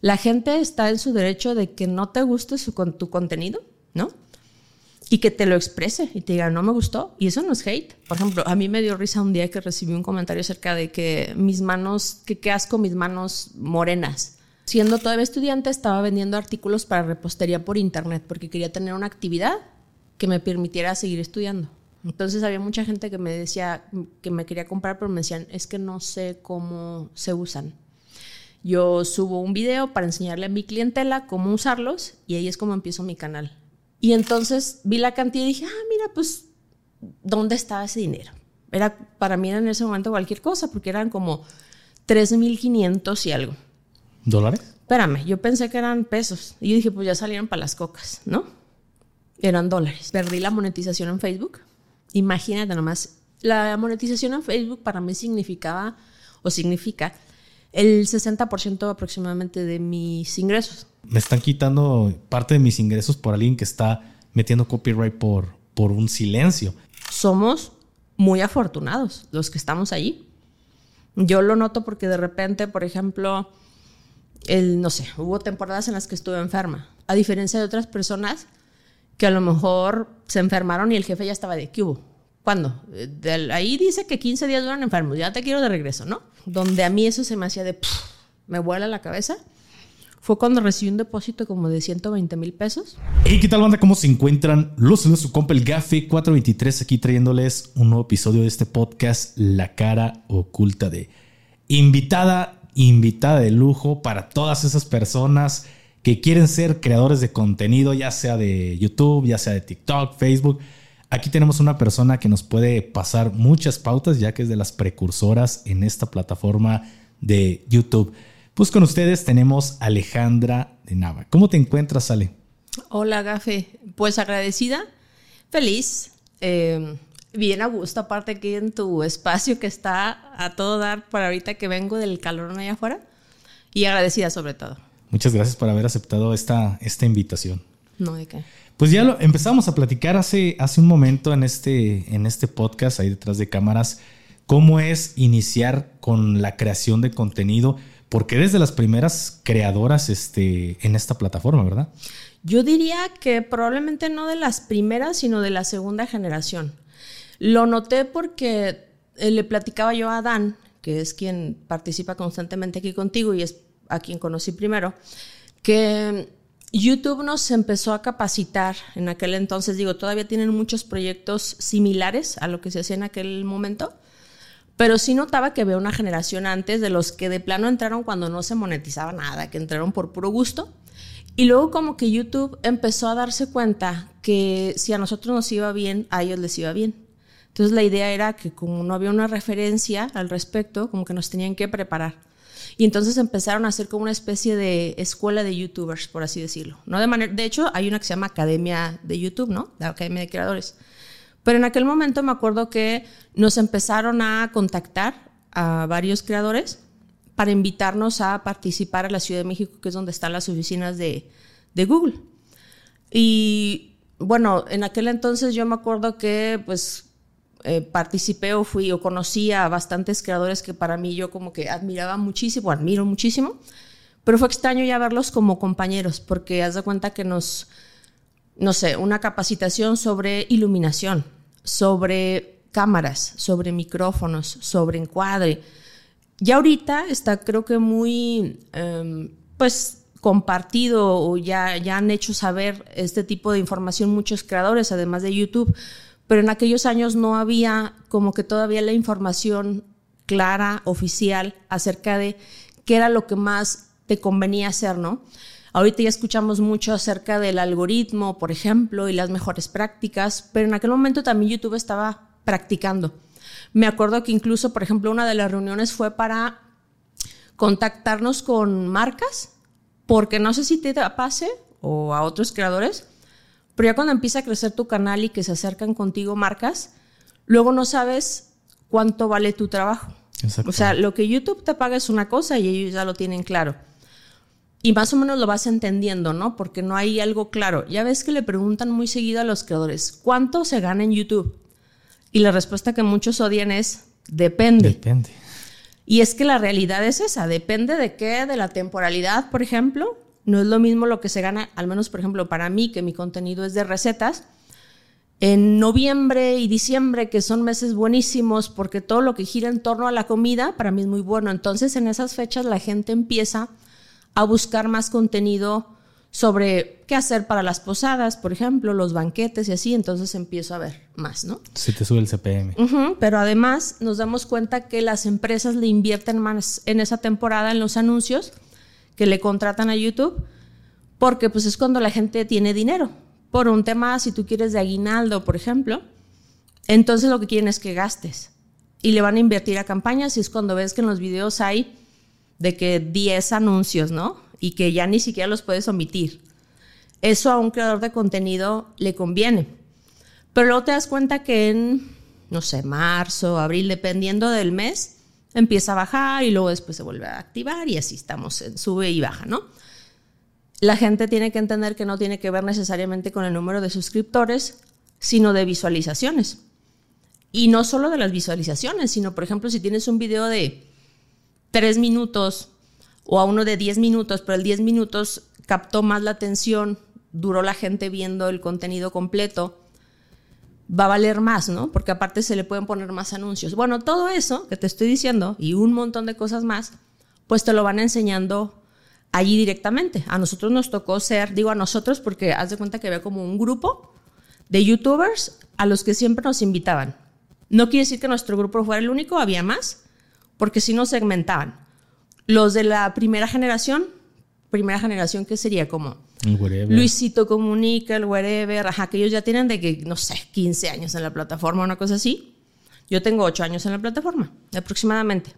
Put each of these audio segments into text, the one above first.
La gente está en su derecho de que no te guste su, tu contenido, ¿no? Y que te lo exprese y te diga, no me gustó. Y eso no es hate. Por ejemplo, a mí me dio risa un día que recibí un comentario acerca de que mis manos, que qué asco mis manos morenas. Siendo todavía estudiante, estaba vendiendo artículos para repostería por internet porque quería tener una actividad que me permitiera seguir estudiando. Entonces había mucha gente que me decía que me quería comprar, pero me decían, es que no sé cómo se usan. Yo subo un video para enseñarle a mi clientela cómo usarlos y ahí es como empiezo mi canal. Y entonces vi la cantidad y dije, ah, mira, pues, ¿dónde estaba ese dinero? Era, para mí era en ese momento cualquier cosa, porque eran como 3.500 y algo. ¿Dólares? Espérame, yo pensé que eran pesos. Y yo dije, pues ya salieron para las cocas, ¿no? Eran dólares. Perdí la monetización en Facebook. Imagínate nomás. La monetización en Facebook para mí significaba, o significa, el 60% aproximadamente de mis ingresos. Me están quitando parte de mis ingresos por alguien que está metiendo copyright por, por un silencio. Somos muy afortunados los que estamos allí. Yo lo noto porque de repente, por ejemplo, el, no sé, hubo temporadas en las que estuve enferma. A diferencia de otras personas que a lo mejor se enfermaron y el jefe ya estaba de ¿qué ¿Cuándo? ahí dice que 15 días duran enfermos, ya te quiero de regreso, ¿no? Donde a mí eso se me hacía de, me vuela la cabeza. Fue cuando recibí un depósito como de 120 mil pesos. Hey, ¿qué tal banda? ¿Cómo se encuentran? Los de su compa el Gafe 423 aquí trayéndoles un nuevo episodio de este podcast, La cara oculta de invitada invitada de lujo para todas esas personas que quieren ser creadores de contenido, ya sea de YouTube, ya sea de TikTok, Facebook. Aquí tenemos una persona que nos puede pasar muchas pautas, ya que es de las precursoras en esta plataforma de YouTube. Pues con ustedes tenemos Alejandra de Nava. ¿Cómo te encuentras, Ale? Hola, Gafe. Pues agradecida, feliz. Eh, bien a gusto, aparte aquí en tu espacio que está a todo dar para ahorita que vengo del calor allá afuera. Y agradecida sobre todo. Muchas gracias por haber aceptado esta, esta invitación. No, ¿de qué? Pues ya lo empezamos a platicar hace, hace un momento en este, en este podcast, ahí detrás de cámaras, cómo es iniciar con la creación de contenido, porque eres de las primeras creadoras este, en esta plataforma, ¿verdad? Yo diría que probablemente no de las primeras, sino de la segunda generación. Lo noté porque eh, le platicaba yo a Dan, que es quien participa constantemente aquí contigo y es a quien conocí primero, que YouTube nos empezó a capacitar en aquel entonces, digo, todavía tienen muchos proyectos similares a lo que se hacía en aquel momento, pero sí notaba que había una generación antes de los que de plano entraron cuando no se monetizaba nada, que entraron por puro gusto. Y luego como que YouTube empezó a darse cuenta que si a nosotros nos iba bien, a ellos les iba bien. Entonces la idea era que como no había una referencia al respecto, como que nos tenían que preparar. Y entonces empezaron a hacer como una especie de escuela de youtubers, por así decirlo. No de, manera, de hecho, hay una que se llama Academia de YouTube, ¿no? La Academia de Creadores. Pero en aquel momento me acuerdo que nos empezaron a contactar a varios creadores para invitarnos a participar a la Ciudad de México, que es donde están las oficinas de, de Google. Y bueno, en aquel entonces yo me acuerdo que pues eh, participé o fui o conocí a bastantes creadores que para mí yo como que admiraba muchísimo, admiro muchísimo, pero fue extraño ya verlos como compañeros, porque haz de cuenta que nos, no sé, una capacitación sobre iluminación, sobre cámaras, sobre micrófonos, sobre encuadre. Ya ahorita está creo que muy, em, pues compartido o ya, ya han hecho saber este tipo de información muchos creadores, además de YouTube pero en aquellos años no había como que todavía la información clara, oficial, acerca de qué era lo que más te convenía hacer, ¿no? Ahorita ya escuchamos mucho acerca del algoritmo, por ejemplo, y las mejores prácticas, pero en aquel momento también YouTube estaba practicando. Me acuerdo que incluso, por ejemplo, una de las reuniones fue para contactarnos con marcas, porque no sé si te pase o a otros creadores, pero ya cuando empieza a crecer tu canal y que se acercan contigo marcas, luego no sabes cuánto vale tu trabajo. O sea, lo que YouTube te paga es una cosa y ellos ya lo tienen claro. Y más o menos lo vas entendiendo, ¿no? Porque no hay algo claro. Ya ves que le preguntan muy seguido a los creadores, ¿cuánto se gana en YouTube? Y la respuesta que muchos odian es, depende. Depende. Y es que la realidad es esa, depende de qué, de la temporalidad, por ejemplo. No es lo mismo lo que se gana, al menos por ejemplo para mí, que mi contenido es de recetas. En noviembre y diciembre, que son meses buenísimos, porque todo lo que gira en torno a la comida, para mí es muy bueno. Entonces en esas fechas la gente empieza a buscar más contenido sobre qué hacer para las posadas, por ejemplo, los banquetes y así, entonces empiezo a ver más, ¿no? Se te sube el CPM. pero además nos damos cuenta que las empresas le invierten más en esa temporada en los anuncios que le contratan a YouTube, porque pues es cuando la gente tiene dinero. Por un tema, si tú quieres de aguinaldo, por ejemplo, entonces lo que quieren es que gastes. Y le van a invertir a campañas y es cuando ves que en los videos hay de que 10 anuncios, ¿no? Y que ya ni siquiera los puedes omitir. Eso a un creador de contenido le conviene. Pero luego te das cuenta que en, no sé, marzo, abril, dependiendo del mes, empieza a bajar y luego después se vuelve a activar y así estamos en sube y baja, ¿no? La gente tiene que entender que no tiene que ver necesariamente con el número de suscriptores, sino de visualizaciones. Y no solo de las visualizaciones, sino, por ejemplo, si tienes un video de tres minutos o a uno de diez minutos, pero el diez minutos captó más la atención, duró la gente viendo el contenido completo, va a valer más, ¿no? Porque aparte se le pueden poner más anuncios. Bueno, todo eso que te estoy diciendo y un montón de cosas más, pues te lo van enseñando allí directamente. A nosotros nos tocó ser, digo a nosotros porque haz de cuenta que había como un grupo de youtubers a los que siempre nos invitaban. No quiere decir que nuestro grupo fuera el único, había más, porque si nos segmentaban. Los de la primera generación, primera generación que sería como Luisito Comunica, el wherever, ajá, que ellos ya tienen de que, no sé, 15 años en la plataforma, una cosa así. Yo tengo 8 años en la plataforma, aproximadamente.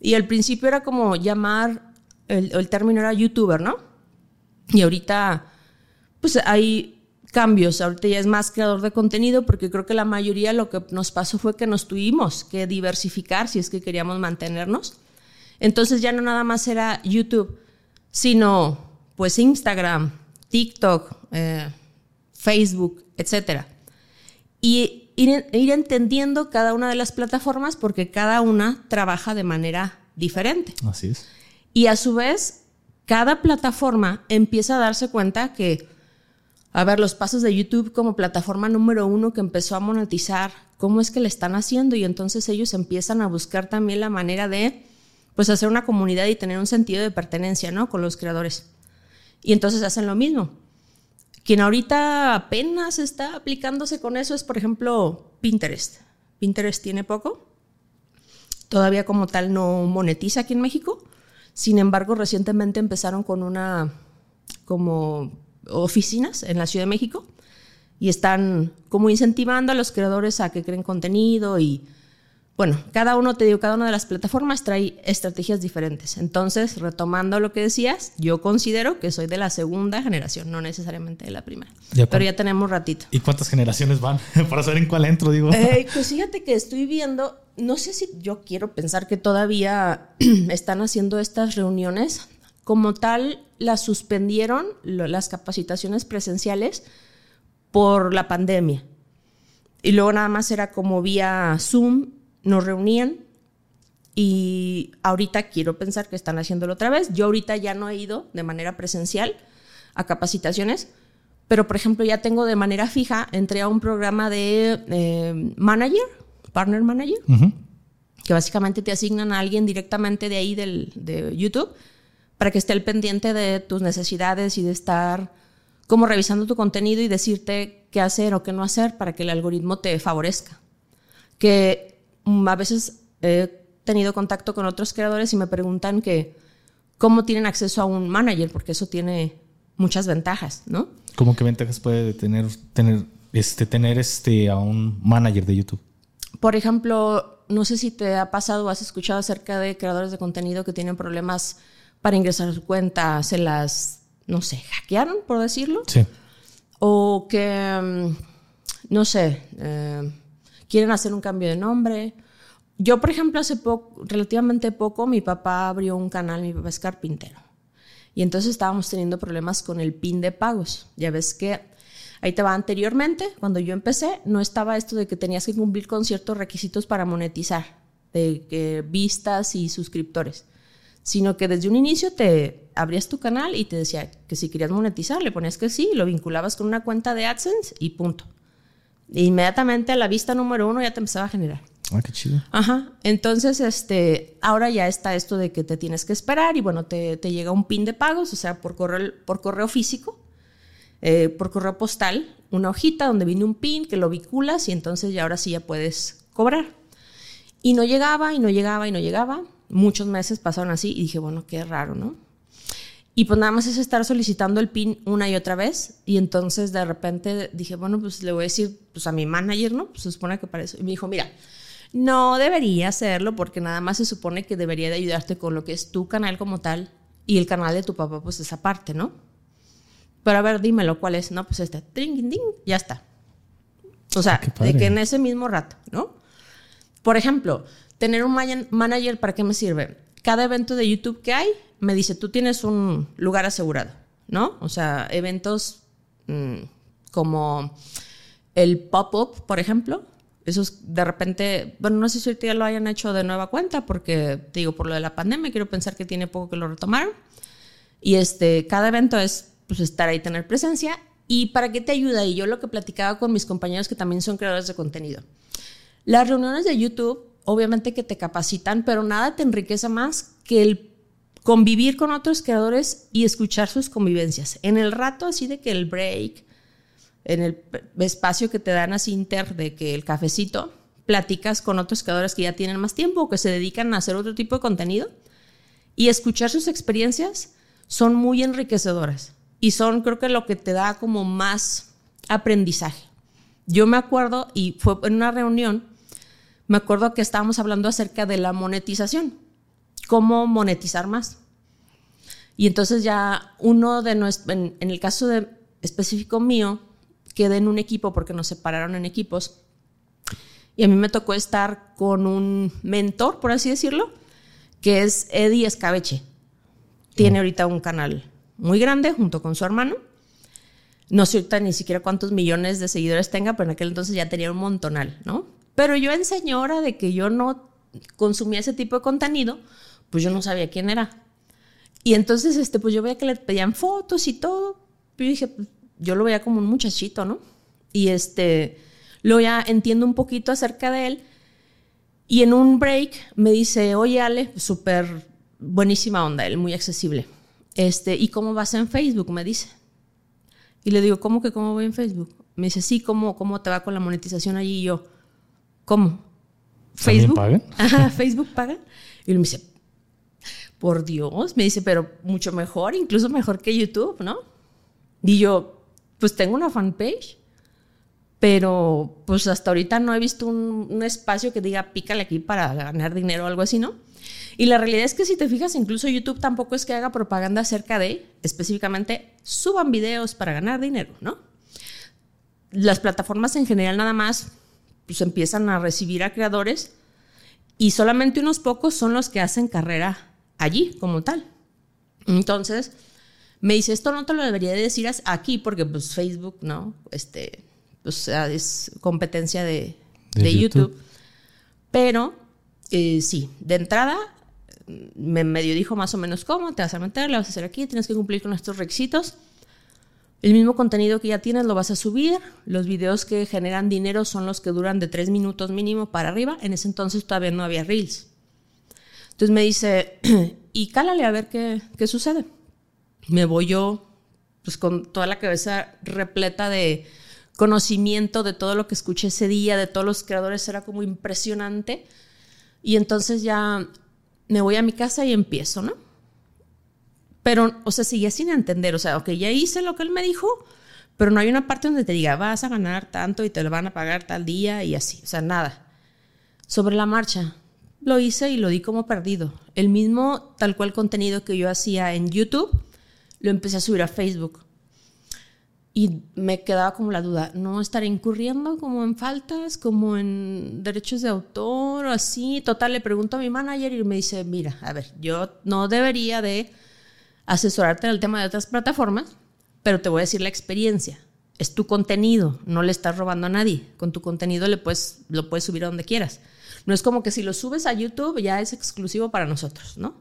Y al principio era como llamar, el, el término era youtuber, ¿no? Y ahorita, pues hay cambios. Ahorita ya es más creador de contenido porque creo que la mayoría lo que nos pasó fue que nos tuvimos que diversificar si es que queríamos mantenernos. Entonces ya no nada más era YouTube, sino pues Instagram, TikTok, eh, Facebook, etc. Y ir, ir entendiendo cada una de las plataformas porque cada una trabaja de manera diferente. Así es. Y a su vez, cada plataforma empieza a darse cuenta que a ver los pasos de YouTube como plataforma número uno que empezó a monetizar, cómo es que le están haciendo y entonces ellos empiezan a buscar también la manera de pues hacer una comunidad y tener un sentido de pertenencia, ¿no? Con los creadores. Y entonces hacen lo mismo. Quien ahorita apenas está aplicándose con eso es, por ejemplo, Pinterest. Pinterest tiene poco. Todavía como tal no monetiza aquí en México. Sin embargo, recientemente empezaron con una como oficinas en la Ciudad de México y están como incentivando a los creadores a que creen contenido y bueno, cada uno, te digo, cada una de las plataformas trae estrategias diferentes. Entonces, retomando lo que decías, yo considero que soy de la segunda generación, no necesariamente de la primera. pero ya tenemos ratito. ¿Y cuántas generaciones van? Para saber en cuál entro, digo. Eh, pues fíjate que estoy viendo, no sé si yo quiero pensar que todavía están haciendo estas reuniones como tal, las suspendieron las capacitaciones presenciales por la pandemia. Y luego nada más era como vía Zoom, nos reunían y ahorita quiero pensar que están haciéndolo otra vez. Yo ahorita ya no he ido de manera presencial a capacitaciones, pero por ejemplo ya tengo de manera fija, entré a un programa de eh, manager, partner manager, que básicamente te asignan a alguien directamente de ahí del, de YouTube para que esté al pendiente de tus necesidades y de estar como revisando tu contenido y decirte qué hacer o qué no hacer para que el algoritmo te favorezca. Que a veces he tenido contacto con otros creadores y me preguntan que cómo tienen acceso a un manager, porque eso tiene muchas ventajas, ¿no? ¿Cómo qué ventajas puede tener, tener, este, tener este, a un manager de YouTube? Por ejemplo, no sé si te ha pasado o has escuchado acerca de creadores de contenido que tienen problemas para ingresar a su cuenta se las, no sé, hackearon, por decirlo. Sí. O que, mm, no sé, eh, quieren hacer un cambio de nombre. Yo, por ejemplo, hace poco, relativamente poco, mi papá abrió un canal, mi papá es carpintero. Y entonces estábamos teniendo problemas con el PIN de pagos. Ya ves que ahí te va anteriormente, cuando yo empecé, no estaba esto de que tenías que cumplir con ciertos requisitos para monetizar. de vistas y suscriptores, sino que desde un inicio te abrías tu canal y te decía que si querías monetizar, le ponías que sí, lo vinculabas con una cuenta de AdSense y punto. Inmediatamente a la vista número uno ya te empezaba a generar. Ah, qué chido. Ajá. Entonces, este, ahora ya está esto de que te tienes que esperar y bueno, te, llega un pin de pagos, o sea, por correo, por correo físico, eh, por correo postal, una hojita donde viene un pin que lo vinculas y entonces ya ahora sí ya puedes cobrar. Y no llegaba y no llegaba y no llegaba. Muchos meses pasaron así y dije, bueno, qué raro, ¿no? Y pues nada más es estar solicitando el PIN una y otra vez. Y entonces de repente dije, bueno, pues le voy a decir pues a mi manager, ¿no? Pues se supone que para eso. Y me dijo, mira, no debería hacerlo porque nada más se supone que debería de ayudarte con lo que es tu canal como tal y el canal de tu papá, pues esa parte, ¿no? Pero a ver, dímelo, ¿cuál es? No, pues este, ding, ding, ya está. O sea, ah, de que en ese mismo rato, ¿no? Por ejemplo, tener un manager, ¿para qué me sirve? Cada evento de YouTube que hay, me dice, tú tienes un lugar asegurado, ¿no? O sea, eventos mm, como el pop-up, por ejemplo, esos de repente, bueno, no sé si ahorita ya lo hayan hecho de nueva cuenta, porque te digo, por lo de la pandemia, quiero pensar que tiene poco que lo retomaron. Y este, cada evento es pues, estar ahí, tener presencia. ¿Y para qué te ayuda? Y yo lo que platicaba con mis compañeros que también son creadores de contenido. Las reuniones de YouTube, obviamente que te capacitan, pero nada te enriquece más que el convivir con otros creadores y escuchar sus convivencias. En el rato así de que el break, en el espacio que te dan así inter de que el cafecito, platicas con otros creadores que ya tienen más tiempo o que se dedican a hacer otro tipo de contenido y escuchar sus experiencias son muy enriquecedoras y son creo que lo que te da como más aprendizaje. Yo me acuerdo, y fue en una reunión, me acuerdo que estábamos hablando acerca de la monetización, cómo monetizar más. Y entonces ya uno de nuestros, en, en el caso de, específico mío, quedé en un equipo porque nos separaron en equipos. Y a mí me tocó estar con un mentor, por así decirlo, que es Eddie Escabeche. Tiene mm. ahorita un canal muy grande junto con su hermano. No sé ahorita ni siquiera cuántos millones de seguidores tenga, pero en aquel entonces ya tenía un montonal, ¿no? Pero yo en señora de que yo no consumía ese tipo de contenido, pues yo no sabía quién era. Y entonces, este, pues yo veía que le pedían fotos y todo. Y dije, pues, yo lo veía como un muchachito, ¿no? Y este, luego ya entiendo un poquito acerca de él. Y en un break me dice, oye Ale, súper buenísima onda, él muy accesible. Este, ¿y cómo vas en Facebook? Me dice. Y le digo, ¿cómo que cómo voy en Facebook? Me dice, sí, ¿cómo, cómo te va con la monetización allí? Y yo, ¿cómo? ¿Facebook? Ajá, ¿Facebook paga? Y él me dice, por Dios, me dice, pero mucho mejor, incluso mejor que YouTube, ¿no? Y yo, pues tengo una fanpage, pero pues hasta ahorita no he visto un, espacio que diga pícale aquí para ganar dinero o algo así, ¿no? Y la realidad es que si te fijas, incluso YouTube tampoco es que haga propaganda acerca de, específicamente, suban videos para ganar dinero, ¿no? Las plataformas en general nada más pues empiezan a recibir a creadores y solamente unos pocos son los que hacen carrera allí como tal. Entonces, me dice, esto no te lo debería decir aquí porque pues Facebook, ¿no? Este, pues es competencia de, YouTube. Pero eh, sí, de entrada me medio dijo más o menos cómo, te vas a meter, le vas a hacer aquí, tienes que cumplir con estos requisitos. El mismo contenido que ya tienes lo vas a subir. Los videos que generan dinero son los que duran de tres minutos mínimo para arriba. En ese entonces todavía no había reels. Entonces me dice, y cálale a ver qué, qué sucede me voy yo pues con toda la cabeza repleta de conocimiento de todo lo que escuché ese día, de todos los creadores, era como impresionante. Y entonces ya me voy a mi casa y empiezo, ¿no? Pero, o sea, seguía sin entender, o sea, ok, ya hice lo que él me dijo, pero no hay una parte donde te diga, vas a ganar tanto y te lo van a pagar tal día y así, o sea, nada. Sobre la marcha, lo hice y lo di como perdido. El mismo tal cual contenido que yo hacía en YouTube, lo empecé a subir a Facebook. Y me quedaba como la duda, ¿no estaré incurriendo como en faltas, como en derechos de autor o así? Total, le pregunto a mi manager y me dice, mira, a ver, yo no debería de asesorarte en el tema de otras plataformas, pero te voy a decir la experiencia. Es tu contenido, no le estás robando a nadie. Con tu contenido le puedes, lo puedes subir a donde quieras. No es como que si lo subes a YouTube ya es exclusivo para nosotros, ¿no?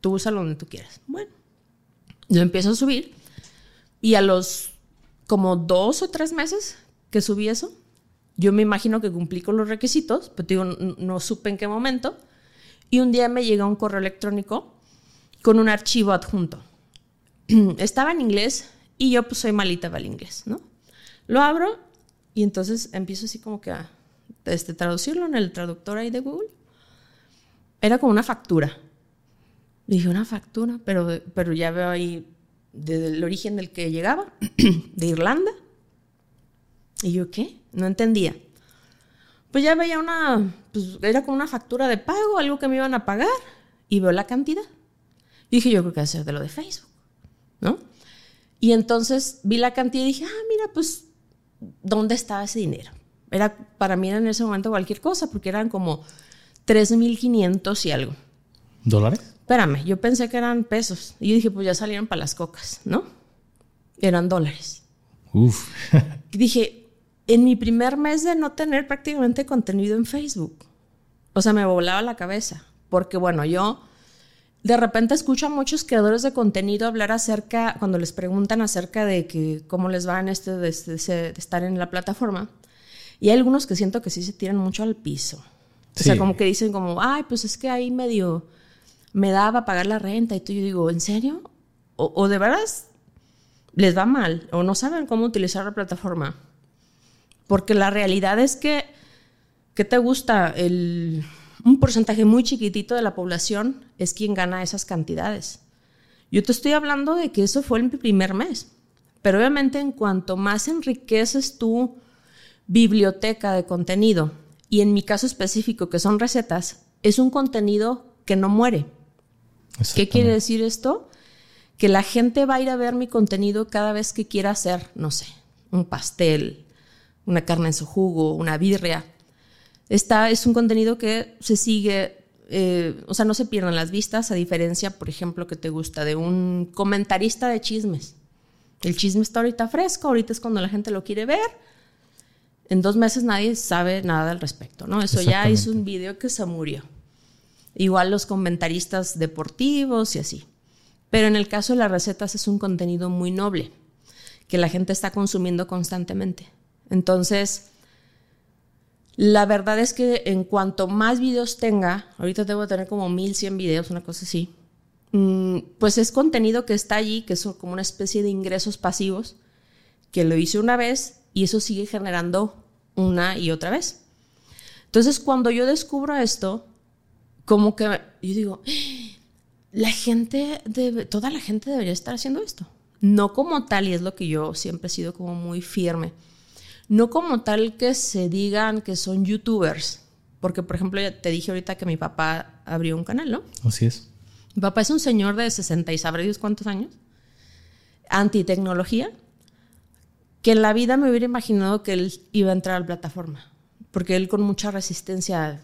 Tú úsalo donde tú quieras. Bueno, yo empiezo a subir y a los como dos o tres meses que subí eso, yo me imagino que cumplí con los requisitos, pero digo, no, supe en qué momento. Y un día me llega un correo electrónico con un archivo adjunto. Estaba en inglés y yo pues soy malita para el inglés, ¿no? Lo abro y entonces empiezo así como que a este, traducirlo en el traductor ahí de Google. Era como una factura. Dije, una factura, pero, pero ya veo ahí desde el origen del que llegaba, de Irlanda. Y yo, ¿qué? No entendía. Pues ya veía una, pues era como una factura de pago, algo que me iban a pagar, y veo la cantidad. Dije, yo creo que va a ser de lo de Facebook, ¿no? Y entonces vi la cantidad y dije, ah, mira, pues, ¿dónde estaba ese dinero? Era, para mí era en ese momento cualquier cosa, porque eran como 3.500 y algo. ¿Dólares? Espérame, yo pensé que eran pesos. Y yo dije, pues ya salieron para las cocas, ¿no? Eran dólares. Uf. dije, en mi primer mes de no tener prácticamente contenido en Facebook. O sea, me volaba la cabeza. Porque bueno, yo de repente escucho a muchos creadores de contenido hablar acerca, cuando les preguntan acerca de que cómo les va en este de, estar en la plataforma. Y hay algunos que siento que sí se tiran mucho al piso. O sea, como que dicen como, ay, pues es que ahí medio me daba pagar la renta. Y tú yo digo, ¿en serio? O, o de veras les va mal o no saben cómo utilizar la plataforma. Porque la realidad es que, ¿qué te gusta? El, un porcentaje muy chiquitito de la población es quien gana esas cantidades. Yo te estoy hablando de que eso fue el primer mes. Pero obviamente en cuanto más enriqueces tu biblioteca de contenido, y en mi caso específico, que son recetas, es un contenido que no muere. ¿Qué quiere decir esto? Que la gente va a ir a ver mi contenido cada vez que quiera hacer, no sé, un pastel, una carne en su jugo, una birria. Esta es un contenido que se sigue, eh, o sea, no se pierden las vistas, a diferencia, por ejemplo, que te gusta de un comentarista de chismes. El chisme está ahorita fresco, ahorita es cuando la gente lo quiere ver. En dos meses nadie sabe nada al respecto, ¿no? Eso ya es un video que se murió. Igual los comentaristas deportivos y así. Pero en el caso de las recetas es un contenido muy noble, que la gente está consumiendo constantemente. Entonces, la verdad es que en cuanto más videos tenga, ahorita debo tener como 1100 videos, una cosa así, mm, pues es contenido que está allí, que es como una especie de ingresos pasivos, que lo hice una vez y eso sigue generando una y otra vez. Entonces, cuando yo descubro esto, como que yo digo, la gente, debe, toda la gente debería estar haciendo esto. No como tal, y es lo que yo siempre he sido como muy firme no como tal que se digan que son youtubers, porque por ejemplo ya te dije ahorita que mi papá abrió un canal, ¿no? Así es. Mi papá es un señor de 60 y sabré Dios cuántos años, antitecnología, que en la vida me hubiera imaginado que él iba a entrar a la plataforma, porque él con mucha resistencia,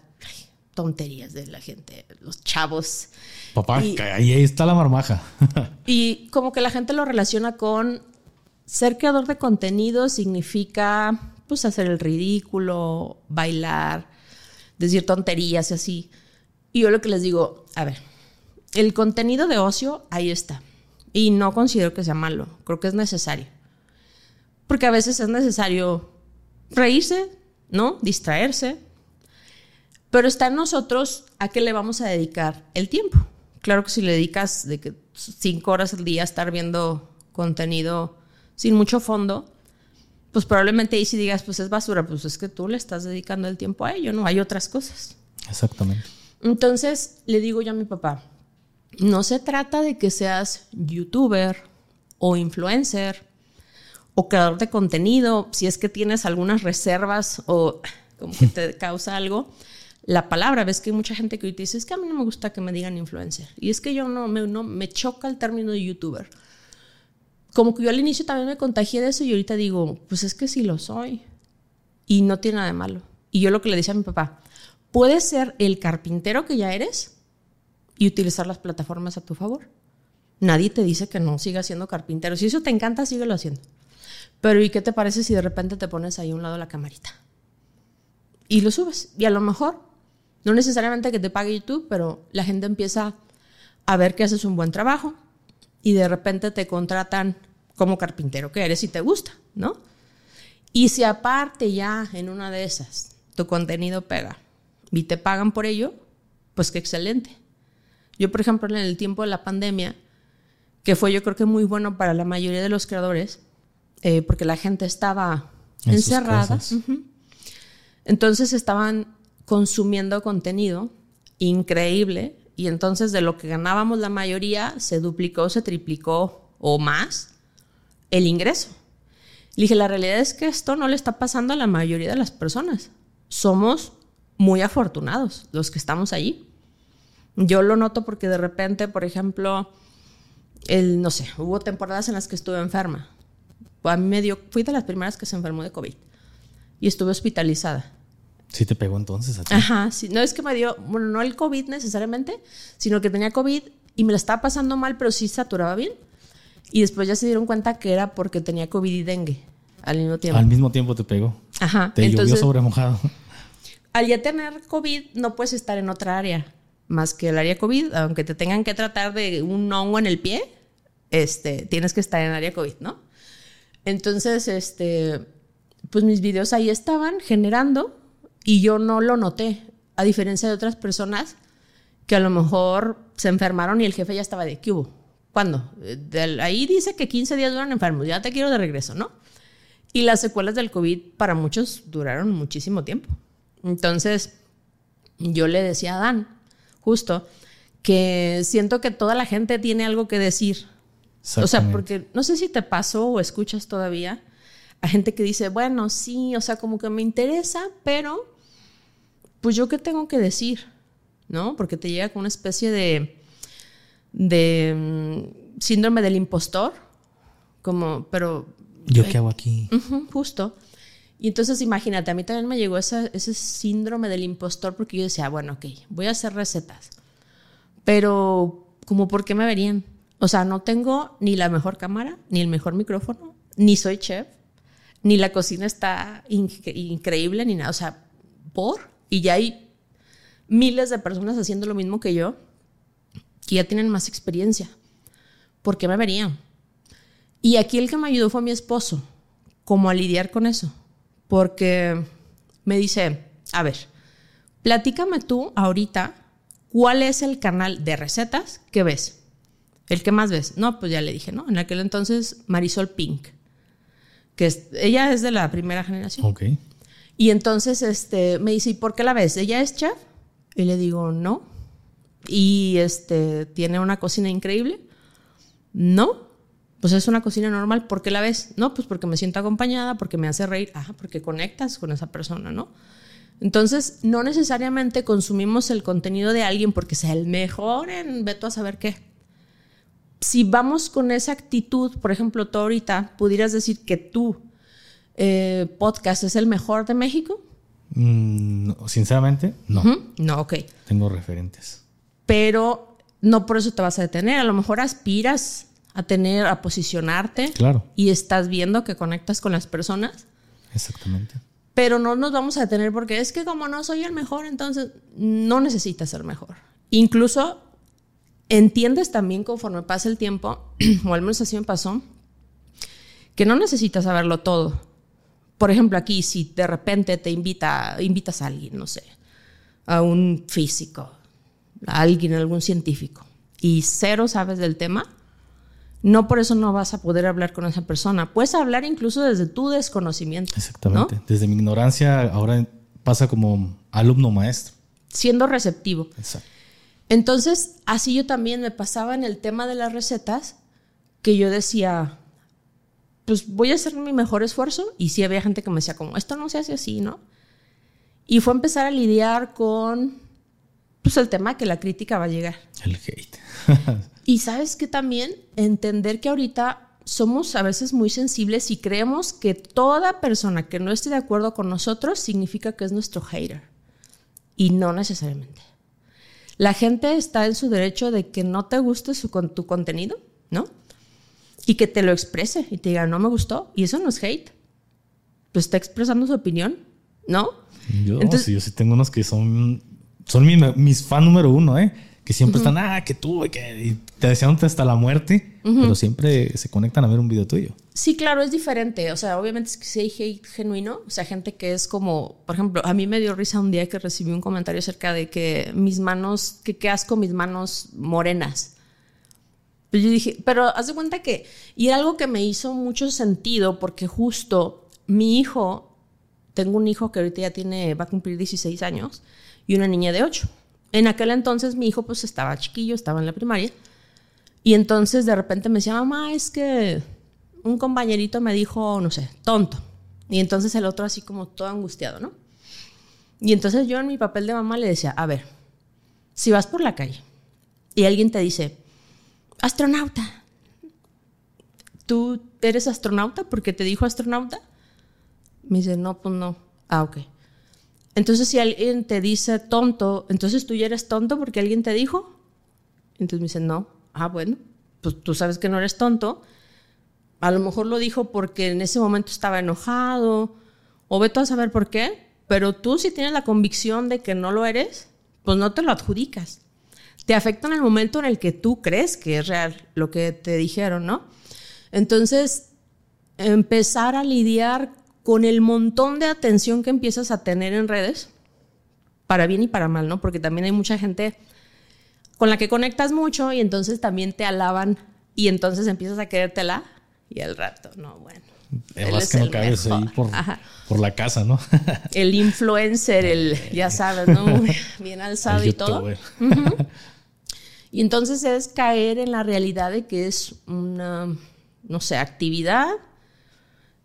tonterías de la gente, los chavos. Papá, ahí está la marmaja. y como que la gente lo relaciona con ser creador de contenido significa pues hacer el ridículo, bailar, decir tonterías y así. Y yo lo que les digo, a ver, el contenido de ocio ahí está. Y no considero que sea malo, creo que es necesario. Porque a veces es necesario reírse, ¿no? Distraerse. Pero está en nosotros a qué le vamos a dedicar el tiempo. Claro que si le dedicas de que cinco horas al día a estar viendo contenido sin mucho fondo, pues probablemente ahí si digas, pues es basura, pues es que tú le estás dedicando el tiempo a ello, no hay otras cosas. Exactamente. Entonces le digo yo a mi papá, no se trata de que seas youtuber o influencer o creador de contenido, si es que tienes algunas reservas o como que te causa algo, la palabra, ves que hay mucha gente que dice, es que a mí no me gusta que me digan influencer. Y es que yo no me, no, me choca el término de youtuber como que yo al inicio también me contagié de eso y ahorita digo, pues es que sí lo soy. Y no tiene nada de malo. Y yo lo que le decía a mi papá, puedes ser el carpintero que ya eres y utilizar las plataformas a tu favor. Nadie te dice que no sigas siendo carpintero. Si eso te encanta, síguelo haciendo. Pero ¿y qué te parece si de repente te pones ahí a un lado la camarita? Y lo subes. Y a lo mejor No necesariamente que te pague YouTube, pero la gente empieza a ver que haces un buen trabajo y de repente te contratan como carpintero que eres y te gusta, ¿no? Y si aparte ya en una de esas tu contenido pega y te pagan por ello, pues qué excelente. Yo, por ejemplo, en el tiempo de la pandemia, que fue yo creo que muy bueno para la mayoría de los creadores, eh, porque la gente estaba encerrada. Entonces estaban consumiendo contenido increíble y entonces de lo que ganábamos la mayoría se duplicó, se triplicó o más el ingreso. Le dije, la realidad es que esto no le está pasando a la mayoría de las personas. Somos muy afortunados los que estamos allí. Yo lo noto porque de repente, por ejemplo, el, no sé, hubo temporadas en las que estuve enferma. A mí me dio, fui de las primeras que se enfermó de COVID y estuve hospitalizada. Sí te pegó entonces a ti. Ajá, sí. No es que me dio, bueno, no el COVID necesariamente, sino que tenía COVID y me la estaba pasando mal, pero sí saturaba bien. Y después ya se dieron cuenta que era porque tenía COVID y dengue al mismo tiempo. Al mismo tiempo te pegó. Ajá. Te llovió sobre mojado. Al ya tener COVID no puedes estar en otra área más que el área COVID, aunque te tengan que tratar de un hongo en el pie, este, tienes que estar en área COVID, ¿no? Entonces, este, pues mis videos ahí estaban generando y yo no lo noté, a diferencia de otras personas que a lo mejor se enfermaron y el jefe ya estaba de ¿qué hubo? ¿Cuándo? ahí dice que 15 días duran enfermos, ya te quiero de regreso, ¿no? Y las secuelas del COVID para muchos duraron muchísimo tiempo. Entonces, yo le decía a Dan, justo, que siento que toda la gente tiene algo que decir. O sea, porque no sé si te pasó o escuchas todavía a gente que dice, bueno, sí, o sea, como que me interesa, pero pues yo qué tengo que decir, ¿no? Porque te llega con una especie de, de mm, síndrome del impostor, como, pero... ¿Yo qué hago aquí? justo. Y entonces imagínate, a mí también me llegó ese, ese síndrome del impostor porque yo decía, bueno, ok, voy a hacer recetas. Pero, como, ¿por qué me verían? O sea, no tengo ni la mejor cámara, ni el mejor micrófono, ni soy chef, ni la cocina está increíble, ni nada. O sea, ¿por? Y ya hay miles de personas haciendo lo mismo que yo, que ya tienen más experiencia. ¿Por qué me verían? Y aquí el que me ayudó fue mi esposo, como a lidiar con eso porque me dice, a ver, platícame tú ahorita cuál es el canal de recetas que ves. El que más ves. No, pues ya le dije, ¿no? En aquel entonces Marisol Pink, que ella es de la primera generación. Ok. Y entonces este, me dice, ¿y por qué la ves? ¿Ella es chef? Y le digo, no. ¿Y este, tiene una cocina increíble? No pues es una cocina normal. ¿Por qué la ves? No, pues porque me siento acompañada, porque me hace reír, ah, porque conectas con esa persona, ¿no? Entonces, no necesariamente consumimos el contenido de alguien porque sea el mejor en veto a saber qué. Si vamos con esa actitud, por ejemplo, tú ahorita pudieras decir que tu eh, podcast es el mejor de México. Mm, sinceramente, no. No, ok. Tengo referentes. Pero no por eso te vas a detener. A lo mejor aspiras a tener, a posicionarte. Claro. Y estás viendo que conectas con las personas. Exactamente. Pero no nos vamos a detener porque es que como no soy el mejor, entonces no necesitas ser mejor. Incluso entiendes también conforme pasa el tiempo, o al menos así me pasó, que no necesitas saberlo todo. Por ejemplo, aquí si de repente te invita, invitas a alguien, no sé, a un físico, a alguien, a algún científico, y cero sabes del tema, no por eso no vas a poder hablar con esa persona. Puedes hablar incluso desde tu desconocimiento. Exactamente. Desde mi ignorancia, ahora pasa como alumno maestro. Siendo receptivo. Exacto. Entonces, así yo también me pasaba en el tema de las recetas, que yo decía, pues voy a hacer mi mejor esfuerzo. Y sí había gente que me decía, como, esto no se hace así, ¿no? Y fue empezar a lidiar con, pues el tema que la crítica va a llegar. El hate. Y sabes que también entender que ahorita somos a veces muy sensibles y creemos que toda persona que no esté de acuerdo con nosotros significa que es nuestro hater. Y no necesariamente. La gente está en su derecho de que no te guste su, tu contenido, ¿no? Y que te lo exprese y te diga, no me gustó. Y eso no es hate. Pues está expresando su opinión, ¿no? Yo, Entonces, yo sí tengo unos que son son mis fan número uno, ¿eh? Que siempre están, ah, que tú, que y te desean hasta la muerte, pero siempre se conectan a ver un video tuyo. Sí, claro, es diferente. O sea, obviamente es que si hay hate genuino, o sea, gente que es como, por ejemplo, a mí me dio risa un día que recibí un comentario acerca de que mis manos, que qué asco mis manos morenas. Pero yo dije, pero haz de cuenta que, y era algo que me hizo mucho sentido porque justo mi hijo, tengo un hijo que ahorita ya tiene, va a cumplir 16 años y una niña de 8. En aquel entonces mi hijo pues estaba chiquillo, estaba en la primaria. Y entonces de repente me decía, mamá, es que un compañerito me dijo, no sé, tonto. Y entonces el otro así como todo angustiado, ¿no? Y entonces yo en mi papel de mamá le decía, a ver, si vas por la calle y alguien te dice, astronauta, ¿tú eres astronauta porque te dijo astronauta? Me dice, no, pues no. Ah, ok. Entonces, si alguien te dice tonto, entonces tú ya eres tonto porque alguien te dijo. Entonces me dice, no. Ah, bueno, pues tú sabes que no eres tonto. A lo mejor lo dijo porque en ese momento estaba enojado, o ve tú a saber por qué, pero tú si tienes la convicción de que no lo eres, pues no te lo adjudicas. Te afecta en el momento en el que tú crees que es real lo que te dijeron, ¿no? Entonces, empezar a lidiar con el montón de atención que empiezas a tener en redes, para bien y para mal, ¿no? Porque también hay mucha gente con la que conectas mucho y entonces también te alaban y entonces empiezas a querértela y al rato, no, bueno. Además que no cabes ahí por, por, la casa, ¿no? el influencer, el, ya sabes, ¿no? Bien alzado y todo. Y entonces es caer en la realidad de que es una, no sé, actividad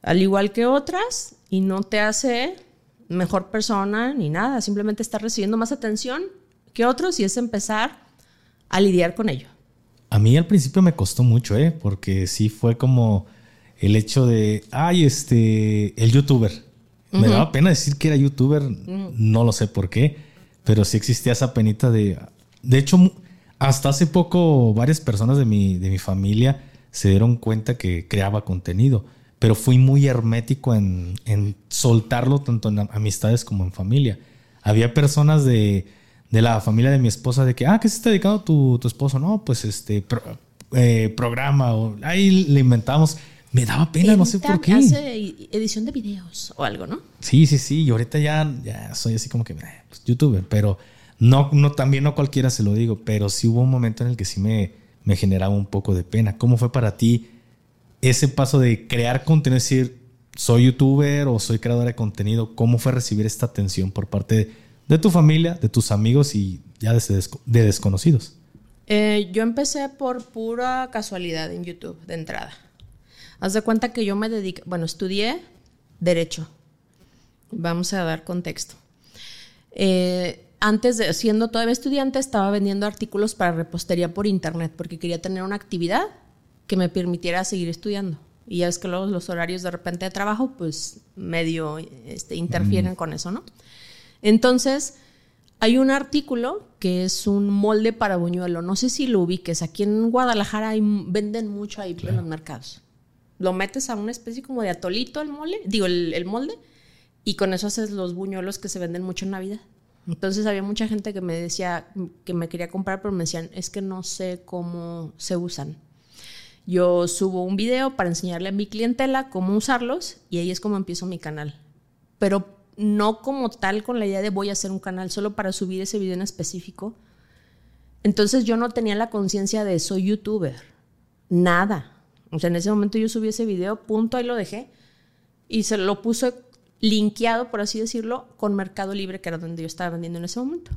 al igual que otras y no te hace mejor persona ni nada, simplemente estás recibiendo más atención que otros y es empezar a lidiar con ello. A mí al principio me costó mucho, ¿eh? Porque sí fue como el hecho de, ay, este, el youtuber. Me daba pena decir que era youtuber, no lo sé por qué, pero sí existía esa penita de... De hecho, hasta hace poco varias personas de mi, de mi familia se dieron cuenta que creaba contenido pero fui muy hermético en, soltarlo tanto en amistades como en familia. Había personas de, la familia de mi esposa de que, ah, ¿qué se está dedicando tu, tu esposo? No, pues este eh, programa o ahí le inventamos. Me daba pena, no sé por qué. Hace edición de videos o algo, ¿no? Sí, sí, sí. Y ahorita ya, ya soy así como que, eh, pues, youtuber, pero no, no, también no cualquiera se lo digo, pero sí hubo un momento en el que sí me, me generaba un poco de pena. ¿Cómo fue para ti ese paso de crear contenido, es decir, soy youtuber o soy creadora de contenido, ¿cómo fue recibir esta atención por parte de, tu familia, de tus amigos y ya de, desconocidos? Eh, yo empecé por pura casualidad en YouTube de entrada. Haz de cuenta que yo me dediqué, bueno, estudié Derecho. Vamos a dar contexto. Eh, antes de siendo todavía estudiante, estaba vendiendo artículos para repostería por internet porque quería tener una actividad que me permitiera seguir estudiando. Y ya es que luego los horarios de repente de trabajo, pues medio este, interfieren con eso, ¿no? Entonces, hay un artículo que es un molde para buñuelo. No sé si lo ubiques. Aquí en Guadalajara hay, venden mucho ahí en los mercados. Lo metes a una especie como de atolito el molde, digo, el, el molde, y con eso haces los buñuelos que se venden mucho en Navidad. Entonces había mucha gente que me decía que me quería comprar, pero me decían, es que no sé cómo se usan. Yo subo un video para enseñarle a mi clientela cómo usarlos y ahí es como empiezo mi canal. Pero no como tal con la idea de voy a hacer un canal solo para subir ese video en específico. Entonces yo no tenía la conciencia de soy youtuber. Nada. O sea, en ese momento yo subí ese video, punto, ahí lo dejé. Y se lo puse linkeado, por así decirlo, con Mercado Libre, que era donde yo estaba vendiendo en ese momento.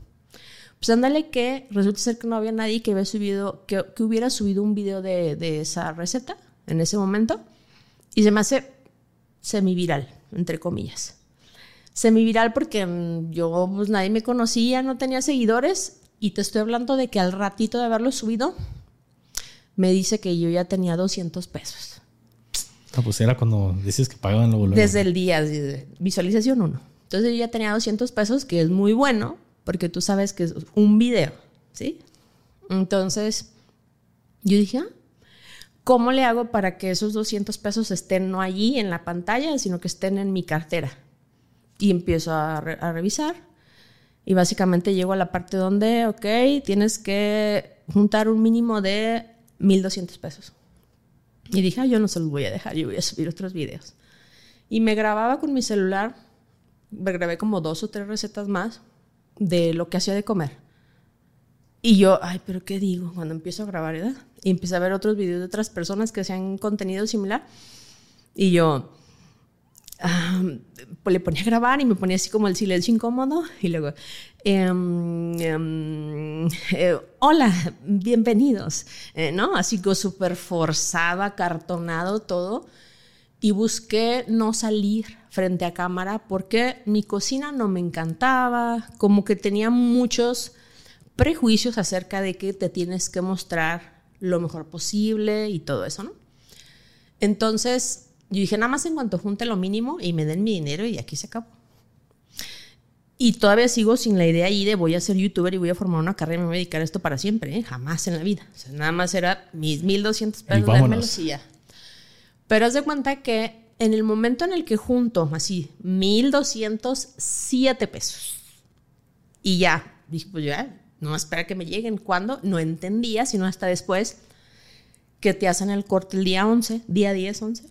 Pues ándale que resulta ser que no había nadie que, había subido, que, hubiera subido un video de, esa receta en ese momento. Y se me hace semi-viral, entre comillas. Semi-viral porque mm, yo, pues nadie me conocía, no tenía seguidores. Y te estoy hablando de que al ratito de haberlo subido, me dice que yo ya tenía 200 pesos. No, pues era cuando dices que pagaban luego. Desde el día, visualización 1. Entonces yo ya tenía 200 pesos, que es muy bueno, porque tú sabes que es un video, ¿sí? Entonces, yo dije, ah, ¿cómo le hago para que esos 200 pesos estén no allí en la pantalla, sino que estén en mi cartera? Y empiezo a, revisar Y básicamente llego a la parte donde, ok, tienes que juntar un mínimo de 1.200 pesos. Y dije, ah, yo no se los voy a dejar, yo voy a subir otros videos. Y me grababa con mi celular, me grabé como dos o tres recetas más de lo que hacía de comer. Y yo, ay, pero ¿qué digo? Cuando empiezo a grabar, ¿verdad? Y empecé a ver otros videos de otras personas que hacían contenido similar. Y yo, pues le ponía a grabar y me ponía así como el silencio incómodo y luego, em, em, eh, hola, bienvenidos, eh, ¿no? Así como súper forzada, acartonado todo. Y busqué no salir frente a cámara porque mi cocina no me encantaba, como que tenía muchos prejuicios acerca de que te tienes que mostrar lo mejor posible y todo eso, ¿no? Entonces, yo dije, nada más en cuanto junte lo mínimo y me den mi dinero y aquí se acabó. Y todavía sigo sin la idea ahí de voy a ser youtuber y voy a formar una carrera y me voy a dedicar a esto para siempre, ¿eh? jamás en la vida. O sea, nada más era mis 1200 pesos, dármelos y ya. Pero haz de cuenta que en el momento en el que junto así 1207 pesos y ya, dije, pues ya, no espera que me lleguen. ¿Cuándo? No entendía, sino hasta después que te hacen el corte el día 11, día 10, 11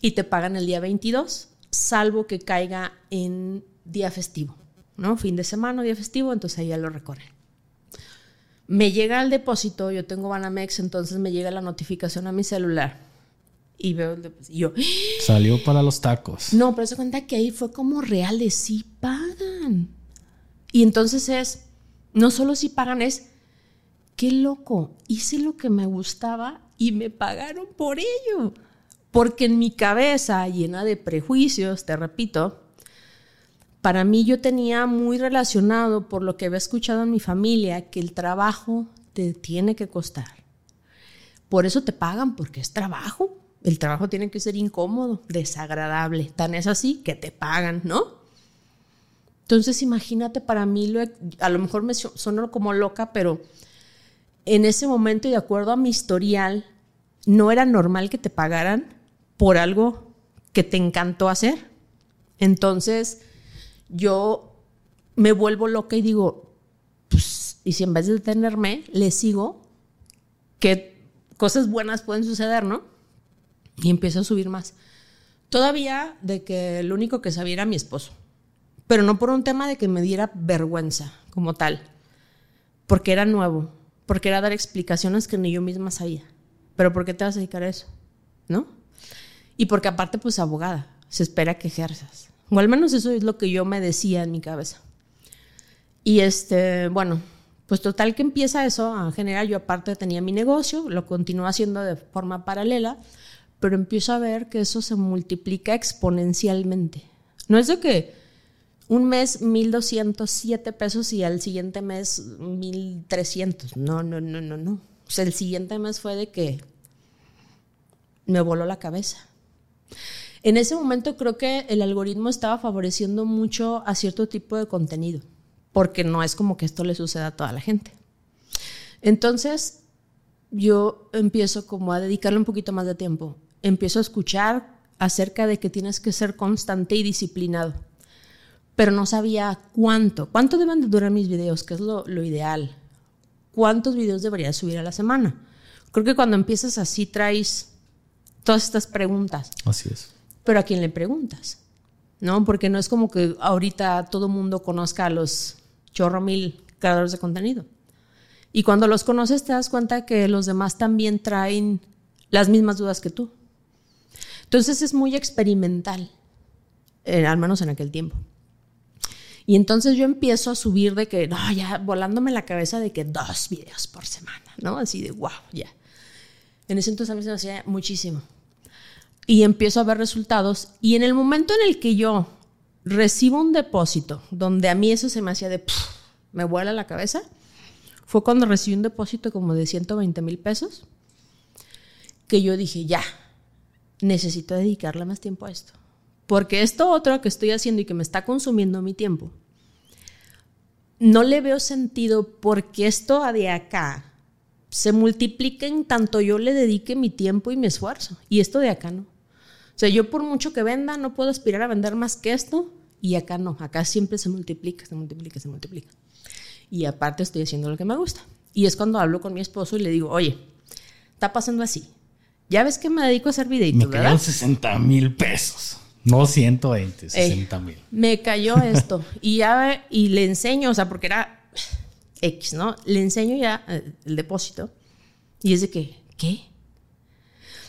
y te pagan el día 22, salvo que caiga en día festivo, ¿no? Fin de semana, día festivo, entonces ahí ya lo recorren. Me llega el depósito, yo tengo Banamex, entonces me llega la notificación a mi celular y veo el depósito. Y yo, salió para los tacos. No, pero se cuenta que ahí fue como reales, sí pagan. Y entonces es, no solo si pagan, es, qué loco, hice lo que me gustaba y me pagaron por ello. Porque en mi cabeza, llena de prejuicios, te repito, para mí yo tenía muy relacionado por lo que había escuchado en mi familia que el trabajo te tiene que costar. Por eso te pagan, porque es trabajo. El trabajo tiene que ser incómodo, desagradable. Tan es así que te pagan, ¿no? Entonces imagínate, para mí, a lo mejor me sonó como loca, pero en ese momento y de acuerdo a mi historial, no era normal que te pagaran por algo que te encantó hacer. Entonces, yo me vuelvo loca y digo, pues, y si en vez de detenerme, le sigo, que cosas buenas pueden suceder, ¿no? Y empiezo a subir más. Todavía de que lo único que sabía era mi esposo, pero no por un tema de que me diera vergüenza como tal, porque era nuevo, porque era dar explicaciones que ni yo misma sabía. Pero ¿por qué te vas a dedicar a eso? ¿No? Y porque aparte, pues abogada, se espera que ejerzas. O al menos eso es lo que yo me decía en mi cabeza. Y este, bueno, pues total que empieza eso. En general, yo aparte tenía mi negocio, lo continúo haciendo de forma paralela, pero empiezo a ver que eso se multiplica exponencialmente. No es de que un mes 1.207 pesos y al siguiente mes 1.300. No, no, no, no, no. O sea, el siguiente mes fue de que me voló la cabeza. En ese momento creo que el algoritmo estaba favoreciendo mucho a cierto tipo de contenido, porque no es como que esto le suceda a toda la gente. Entonces, yo empiezo como a dedicarle un poquito más de tiempo. Empiezo a escuchar acerca de que tienes que ser constante y disciplinado, pero no sabía cuánto. ¿Cuánto deben de durar mis videos? ¿Qué es lo, lo ideal? ¿Cuántos videos debería subir a la semana? Creo que cuando empiezas así traes todas estas preguntas. Así es. Pero a quién le preguntas, ¿no? Porque no es como que ahorita todo mundo conozca a los chorro mil creadores de contenido. Y cuando los conoces te das cuenta que los demás también traen las mismas dudas que tú. Entonces es muy experimental, eh, al menos en aquel tiempo. Y entonces yo empiezo a subir de que, no, ya volándome la cabeza de que dos videos por semana, ¿no? Así de, wow, ya. En ese entonces a mí se me hacía muchísimo y empiezo a ver resultados. Y en el momento en el que yo recibo un depósito, donde a mí eso se me hacía de, me vuela la cabeza, fue cuando recibí un depósito como de 120 mil pesos, que yo dije, ya, necesito dedicarle más tiempo a esto. Porque esto otro que estoy haciendo y que me está consumiendo mi tiempo, no le veo sentido porque esto de acá se multiplica en tanto yo le dedique mi tiempo y mi esfuerzo. Y esto de acá no. O sea, yo por mucho que venda, no puedo aspirar a vender más que esto Y acá no, acá siempre se multiplica, se multiplica, se multiplica. Y aparte estoy haciendo lo que me gusta. Y es cuando hablo con mi esposo y le digo, oye, está pasando así. Ya ves que me dedico a hacer videitos, Me cayó 60 mil pesos. No 120, 60 mil. Me cayó esto. y ya y le enseño, o sea, porque era X, ¿no? Le enseño ya eh, el depósito. Y es de que, ¿qué?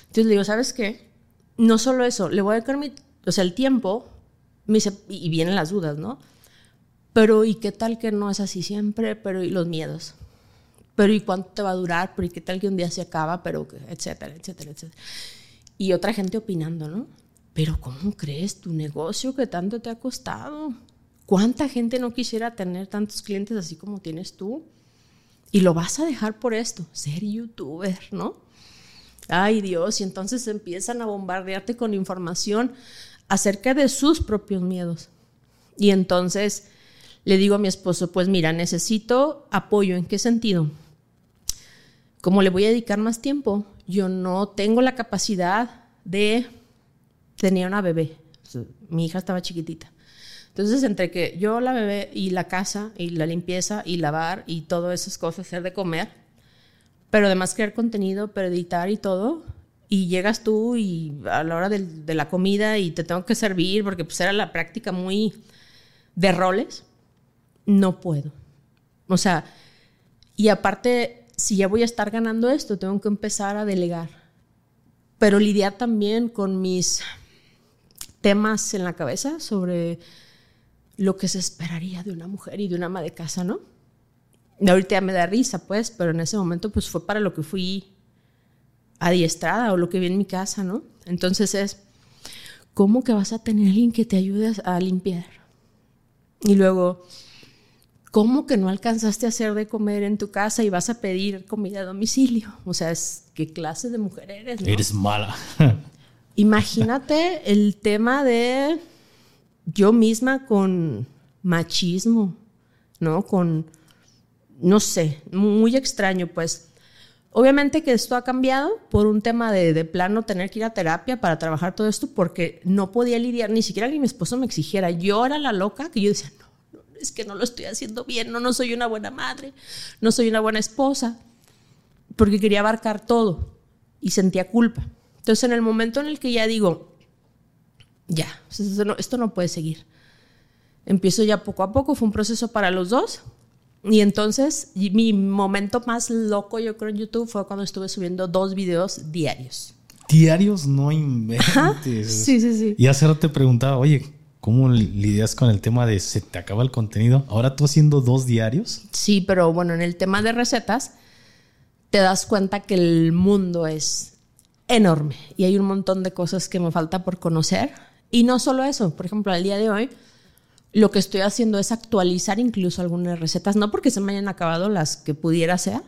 Entonces le digo, ¿sabes qué? No solo eso, le voy a dedicar mi, o sea, el tiempo, me dice, y vienen las dudas, ¿no? Pero ¿y qué tal que no es así siempre? Pero ¿y los miedos? Pero ¿y cuánto te va a durar? Pero ¿y qué tal que un día se acaba? Pero etcétera, etcétera, etcétera. Y otra gente opinando, ¿no? Pero ¿cómo crees tu negocio que tanto te ha costado? ¿Cuánta gente no quisiera tener tantos clientes así como tienes tú? Y lo vas a dejar por esto, ser youtuber, ¿no? Ay Dios, y entonces empiezan a bombardearte con información acerca de sus propios miedos. Y entonces le digo a mi esposo, pues mira, necesito apoyo. ¿En qué sentido? Como le voy a dedicar más tiempo, yo no tengo la capacidad de tener una bebé. Mi hija estaba chiquitita. Entonces, entre que yo la bebé y la casa y la limpieza y lavar y todas esas cosas, hacer de comer, pero además crear contenido, pero editar y todo, y llegas tú y a la hora de, de, la comida y te tengo que servir, porque pues era la práctica muy de roles, no puedo. O sea, y aparte, si ya voy a estar ganando esto, tengo que empezar a delegar, pero lidiar también con mis temas en la cabeza sobre lo que se esperaría de una mujer y de una ama de casa, ¿no? Ahorita ya me da risa, pues, pero en ese momento pues fue para lo que fui adiestrada o lo que vi en mi casa, ¿no? Entonces es, ¿cómo que vas a tener alguien que te ayude a limpiar? Y luego, ¿cómo que no alcanzaste a hacer de comer en tu casa y vas a pedir comida a domicilio? O sea, ¿qué clase de mujer eres? ¿no? Eres mala. Imagínate el tema de yo misma con machismo, ¿no? Con, no sé, muy extraño, pues. Obviamente que esto ha cambiado por un tema de, de, plano tener que ir a terapia para trabajar todo esto porque no podía lidiar, ni siquiera que mi esposo me exigiera. Yo era la loca que yo decía, es que no lo estoy haciendo bien, no, no soy una buena madre, no soy una buena esposa, porque quería abarcar todo y sentía culpa. Entonces en el momento en el que ya digo, ya, esto no, esto no puede seguir. Empiezo ya poco a poco, fue un proceso para los dos. Y entonces mi momento más loco yo creo en YouTube fue cuando estuve subiendo dos videos diarios. Diarios no inventes. Sí, sí, sí. Y hace te preguntaba, oye, ¿cómo lidias con el tema de se te acaba el contenido? ¿Ahora tú haciendo dos diarios? Sí, pero bueno, en el tema de recetas te das cuenta que el mundo es enorme y hay un montón de cosas que me falta por conocer y no solo eso, por ejemplo, al día de hoy, lo que estoy haciendo es actualizar incluso algunas recetas, no porque se me hayan acabado las que pudiera ser,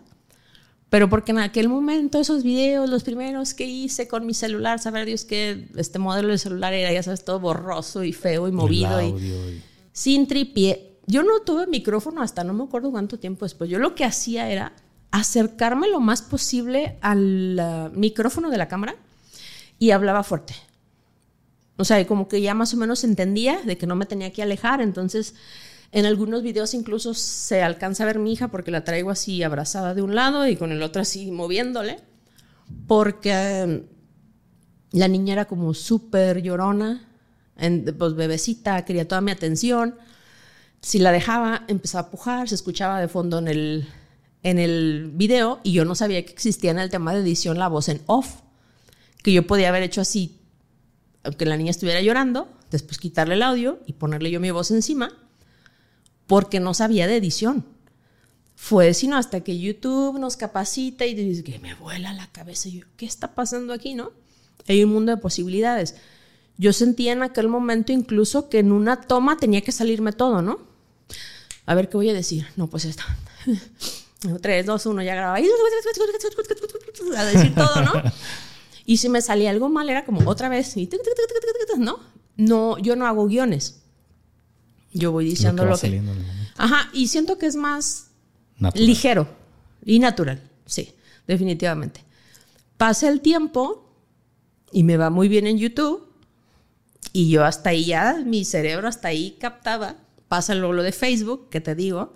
pero porque en aquel momento esos videos, los primeros que hice con mi celular, saber Dios que este modelo de celular era, ya sabes, todo borroso y feo y movido y, sin tripié. Yo no tuve micrófono hasta no me acuerdo cuánto tiempo después. Yo lo que hacía era acercarme lo más posible al uh, micrófono de la cámara y hablaba fuerte. O sea, como que ya más o menos entendía de que no me tenía que alejar. Entonces, en algunos videos incluso se alcanza a ver mi hija porque la traigo así abrazada de un lado y con el otro así moviéndole. Porque la niña era como súper llorona, pues bebecita, quería toda mi atención. Si la dejaba, empezaba a pujar, se escuchaba de fondo en el, en el video y yo no sabía que existía en el tema de edición la voz en off, que yo podía haber hecho así aunque la niña estuviera llorando, después quitarle el audio y ponerle yo mi voz encima, porque no sabía de edición. Fue sino hasta que YouTube nos capacita y dice que me vuela la cabeza. Y yo, ¿qué está pasando aquí, no? Hay un mundo de posibilidades. Yo sentía en aquel momento incluso que en una toma tenía que salirme todo, ¿no? A ver qué voy a decir. No, pues esto. 3, 2, 1, ya grababa. A decir todo, ¿no? Y si me salía algo mal, era como otra vez, ¿no? No, yo no hago guiones. Yo voy diciendo lo que. Lo que... Ajá, y siento que es más natural. ligero y natural, sí, definitivamente. Pasa el tiempo y me va muy bien en YouTube Y yo hasta ahí ya, mi cerebro hasta ahí captaba. Pasa luego lo de Facebook, que te digo.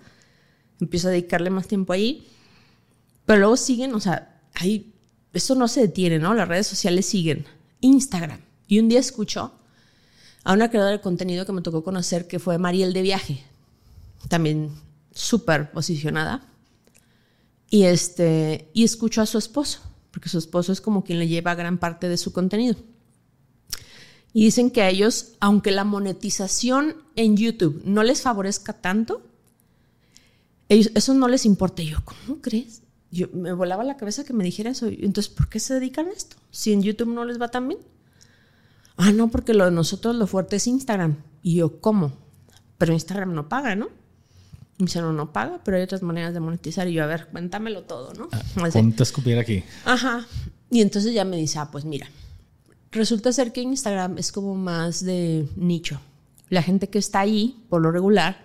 Empiezo a dedicarle más tiempo ahí. Pero luego siguen, o sea, ahí, eso no se detiene, ¿no? Las redes sociales siguen. Instagram. Y un día escucho a una creadora de contenido que me tocó conocer que fue Mariel de Viaje. También súper posicionada. Y, este, y escucho a su esposo, porque su esposo es como quien le lleva gran parte de su contenido. Y dicen que a ellos, aunque la monetización en YouTube no les favorezca tanto, eso no les importa. Yo, ¿cómo crees? Yo me volaba la cabeza que me dijera eso. Entonces, ¿por qué se dedican a esto? Si en YouTube no les va tan bien. Ah, no, porque lo de nosotros lo fuerte es Instagram. Y yo, ¿cómo? Pero Instagram no paga, ¿no? Y me dice, no, no paga, pero hay otras maneras de monetizar. Y yo, a ver, cuéntamelo todo, ¿no? Ah, ponte a escupir aquí. Ajá. Y entonces ya me dice, ah, pues mira, resulta ser que Instagram es como más de nicho. La gente que está ahí, por lo regular,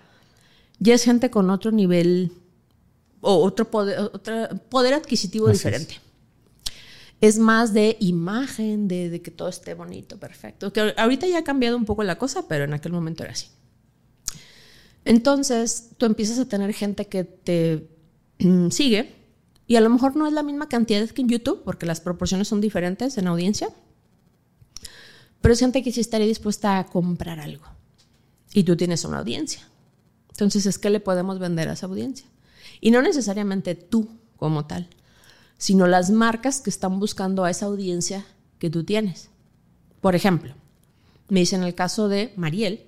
ya es gente con otro nivel o otro poder, otro poder adquisitivo diferente. Es. Más de imagen, de, de, que todo esté bonito, perfecto. Que ahorita ya ha cambiado un poco la cosa, pero en aquel momento era así. Entonces, tú empiezas a tener gente que te mm, sigue y a lo mejor no es la misma cantidad que en YouTube, porque las proporciones son diferentes en audiencia, pero es gente que sí estaría dispuesta a comprar algo. Y tú tienes una audiencia. Entonces, es que le podemos vender a esa audiencia. Y no necesariamente tú como tal, sino las marcas que están buscando a esa audiencia que tú tienes. Por ejemplo, me dicen el caso de Mariel,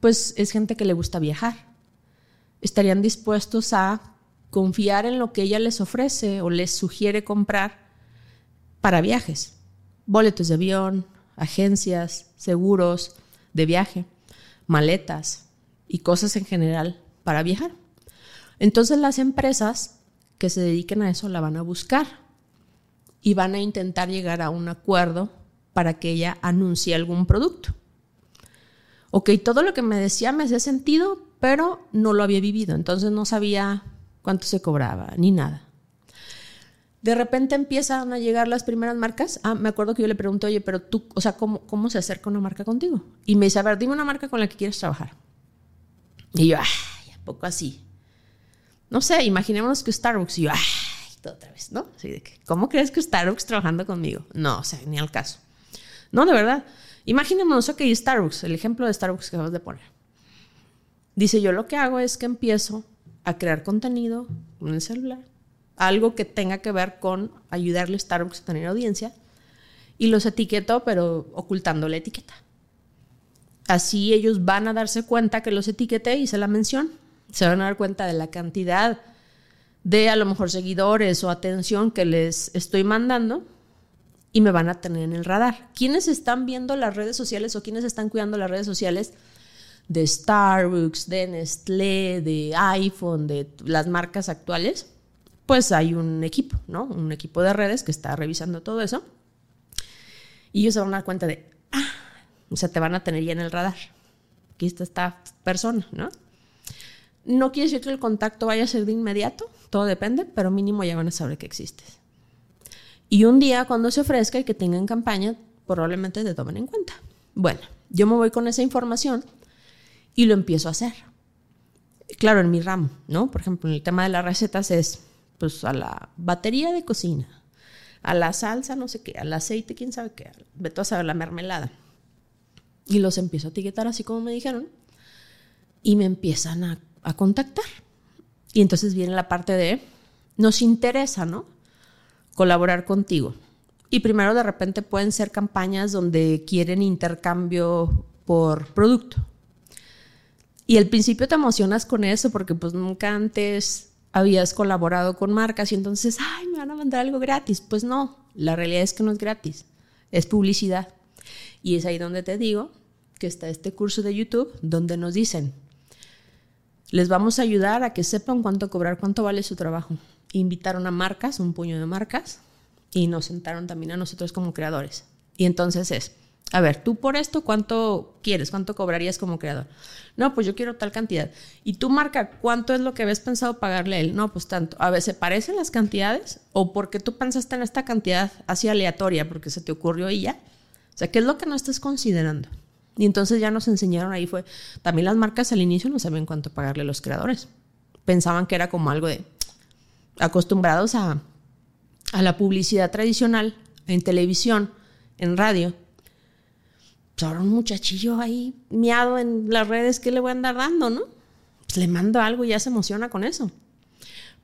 pues es gente que le gusta viajar. Estarían dispuestos a confiar en lo que ella les ofrece o les sugiere comprar para viajes. Boletos de avión, agencias, seguros de viaje, maletas y cosas en general para viajar. Entonces las empresas que se dediquen a eso la van a buscar y van a intentar llegar a un acuerdo para que ella anuncie algún producto ok, todo lo que me decía me hacía sentido, pero no lo había vivido, entonces no sabía cuánto se cobraba ni nada. De repente empiezan a llegar las primeras marcas. Ah, me acuerdo que yo le pregunté, oye, pero tú, o sea, ¿cómo, cómo se acerca una marca contigo? Y me dice, a ver, dime una marca con la que quieres trabajar. Y yo, ay, ¿a poco así? No sé, imaginémonos que Starbucks. Y yo, ay, otra vez, ¿no? Así de que, ¿cómo crees que Starbucks trabajando conmigo? No, o sea, ni al caso. No, de verdad. Imaginémonos, ok, Starbucks, el ejemplo de Starbucks que acabas de poner. Dice, yo lo que hago es que empiezo a crear contenido en el celular, algo que tenga que ver con ayudarle a Starbucks a tener audiencia, y los etiqueto, pero ocultando la etiqueta. Así ellos van a darse cuenta que los etiqueté, hice la mención, se van a dar cuenta de la cantidad de a lo mejor seguidores o atención que les estoy mandando y me van a tener en el radar. ¿Quiénes están viendo las redes sociales o quiénes están cuidando las redes sociales de Starbucks, de Nestlé, de iPhone, de las marcas actuales? Pues hay un equipo, ¿no? Un equipo de redes que está revisando todo eso. Y ellos se van a dar cuenta de, ah, o sea, te van a tener ya en el radar. Aquí está esta persona, ¿no? No quiere decir que el contacto vaya a ser de inmediato, todo depende, pero mínimo ya van a saber que existes. Y un día cuando se ofrezca y que tengan campaña, probablemente te tomen en cuenta. Bueno, yo me voy con esa información y lo empiezo a hacer. Claro, en mi ramo, ¿no? Por ejemplo, en el tema de las recetas es pues a la batería de cocina, a la salsa, no sé qué, al aceite, quién sabe qué, veto a saber la mermelada. Y los empiezo a etiquetar así como me dijeron y me empiezan a, a contactar. Y entonces viene la parte de, nos interesa, ¿no? colaborar contigo. Y primero de repente pueden ser campañas donde quieren intercambio por producto. Y al principio te emocionas con eso porque pues nunca antes habías colaborado con marcas y entonces, ay, me van a mandar algo gratis. Pues no, la realidad es que no es gratis, es publicidad. Y es ahí donde te digo que está este curso de YouTube donde nos dicen, les vamos a ayudar a que sepan cuánto cobrar, cuánto vale su trabajo invitaron a marcas, un puño de marcas, y nos sentaron también a nosotros como creadores. Y entonces es, a ver, tú por esto, ¿cuánto quieres? ¿Cuánto cobrarías como creador? No, pues yo quiero tal cantidad. Y tú marca, ¿cuánto es lo que habías pensado pagarle a él? No, pues tanto. A ver, ¿se parecen las cantidades? ¿O porque tú pensaste en esta cantidad así aleatoria porque se te ocurrió y ya? O sea, ¿qué es lo que no estás considerando? Y entonces ya nos enseñaron ahí fue, también las marcas al inicio no sabían cuánto pagarle a los creadores. Pensaban que era como algo de acostumbrados a, a la publicidad tradicional en televisión, en radio. Pues ahora un muchachillo ahí miado en las redes, ¿qué le voy a andar dando, no? Pues le mando algo y ya se emociona con eso.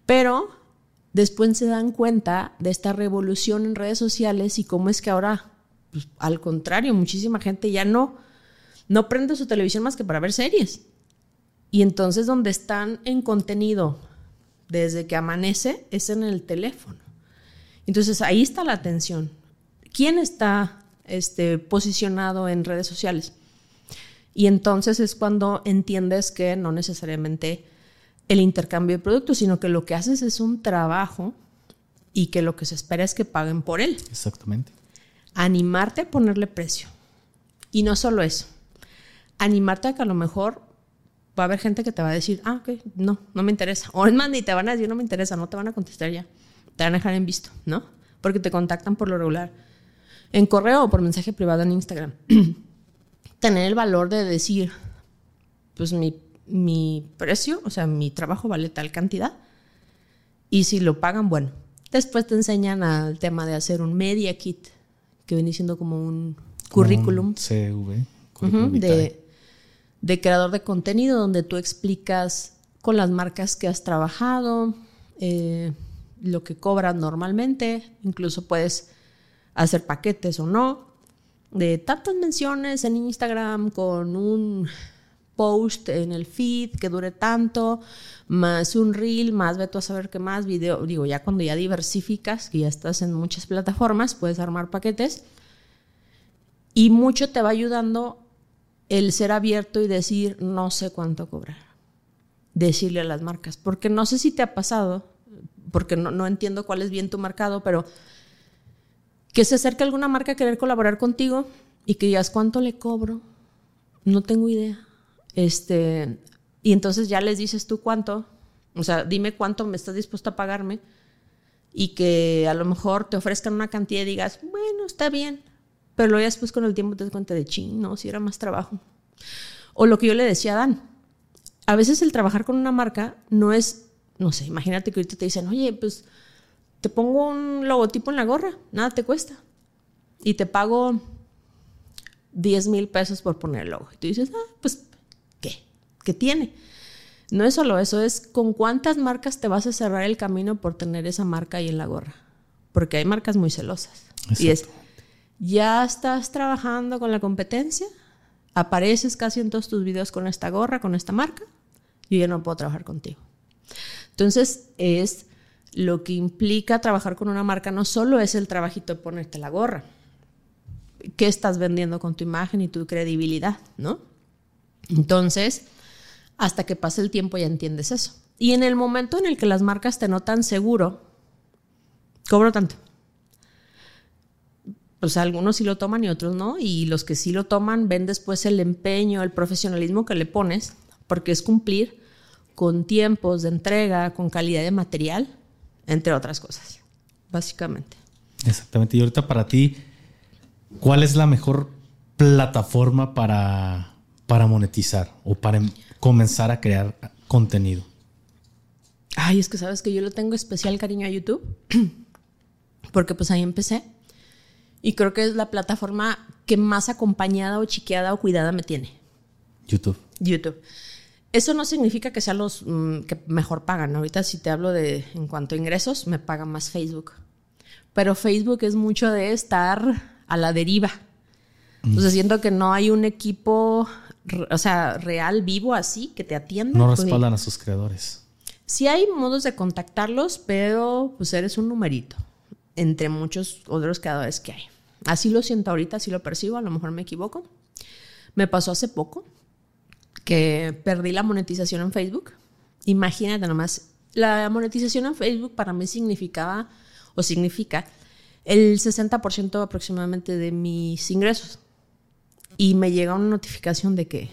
Pero después se dan cuenta de esta revolución en redes sociales y cómo es que ahora, pues, al contrario, muchísima gente ya no, no prende su televisión más que para ver series. Y entonces donde están en contenido desde que amanece es en el teléfono. Entonces ahí está la atención. ¿Quién está este, posicionado en redes sociales? Y entonces es cuando entiendes que no necesariamente el intercambio de productos, sino que lo que haces es un trabajo y que lo que se espera es que paguen por él. Exactamente. Animarte a ponerle precio. Y no solo eso, animarte a que a lo mejor va a haber gente que te va a decir, ah, ok, no, no me interesa. O es más, ni te van a decir, no me interesa, no te van a contestar ya. Te van a dejar en visto, ¿no? Porque te contactan por lo regular. En correo o por mensaje privado en Instagram. Tener el valor de decir, pues mi mi precio, o sea, mi trabajo vale tal cantidad. Y si lo pagan, bueno. Después te enseñan al tema de hacer un media kit, que viene siendo como un currículum. CV. de, de, creador de contenido, donde tú explicas con las marcas que has trabajado, eh, lo que cobras normalmente, incluso puedes hacer paquetes o no, de tantas menciones en Instagram con un post en el feed que dure tanto, más un reel, más veto a saber qué más, video, digo, ya cuando ya diversificas, que ya estás en muchas plataformas, puedes armar paquetes y mucho te va ayudando el ser abierto y decir, no sé cuánto cobrar, decirle a las marcas, porque no sé si te ha pasado, porque no, no entiendo cuál es bien tu mercado, pero que se acerque alguna marca a querer colaborar contigo y que digas, ¿cuánto le cobro? No tengo idea este, y entonces ya les dices tú cuánto, o sea, dime cuánto me estás dispuesto a pagarme y que a lo mejor te ofrezcan una cantidad y digas, bueno, está bien, pero luego después con el tiempo te das cuenta de, ching, no, si era más trabajo. O lo que yo le decía a Dan, a veces el trabajar con una marca no es, no sé, imagínate que ahorita te dicen, oye, pues te pongo un logotipo en la gorra, nada te cuesta. Y te pago 10 mil pesos por poner el logo. Y tú dices, ah, pues que tiene. No es solo eso, es con cuántas marcas te vas a cerrar el camino por tener esa marca ahí en la gorra. Porque hay marcas muy celosas. Y es, ya estás trabajando con la competencia, apareces casi en todos tus videos con esta gorra, con esta marca, yo ya no puedo trabajar contigo. Entonces, es lo que implica trabajar con una marca, no solo es el trabajito de ponerte la gorra. ¿Qué estás vendiendo con tu imagen y tu credibilidad, no? Entonces, hasta que pase el tiempo ya entiendes eso. Y en el momento en el que las marcas te notan seguro, cobro tanto. Pues algunos sí lo toman y otros no. Y los que sí lo toman ven después el empeño, el profesionalismo que le pones, porque es cumplir con tiempos de entrega, con calidad de material, entre otras cosas, básicamente. Exactamente. Y ahorita para ti, ¿cuál es la mejor plataforma para, para monetizar o para comenzar a crear contenido? Ay, es que sabes que yo le tengo especial cariño a YouTube, porque pues ahí empecé. Y creo que es la plataforma que más acompañada o chiqueada o cuidada me tiene. YouTube. YouTube. Eso no significa que sean los mm, que mejor pagan. Ahorita si te hablo de en cuanto a ingresos, me paga más Facebook. Pero Facebook es mucho de estar a la deriva. Entonces siento que no hay un equipo o sea, real, vivo, así, que te atienda. No pues, respaldan a sus creadores. Sí hay modos de contactarlos, pero pues eres un numerito entre muchos otros creadores que hay. Así lo siento ahorita, así lo percibo, a lo mejor me equivoco. Me pasó hace poco que perdí la monetización en Facebook. Imagínate nomás, la monetización en Facebook para mí significaba o significa el 60% aproximadamente de mis ingresos y me llega una notificación de que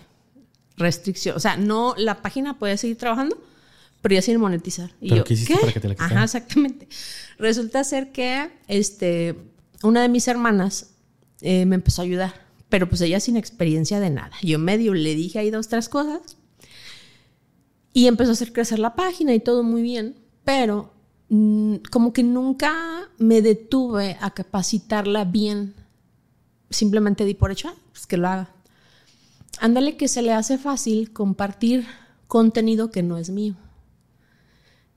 restricción, o sea, no, la página puede seguir trabajando, pero ya sin monetizar. Y ¿Pero qué hiciste para que te la Ajá, exactamente. Resulta ser que este, una de mis hermanas eh, me empezó a ayudar, pero pues ella sin experiencia de nada. Yo medio le dije ahí dos, tres cosas y empezó a hacer crecer la página y todo muy bien, pero mm, como que nunca me detuve a capacitarla bien. Simplemente di por hecho, ah, pues que lo haga. Ándale que se le hace fácil compartir contenido que no es mío.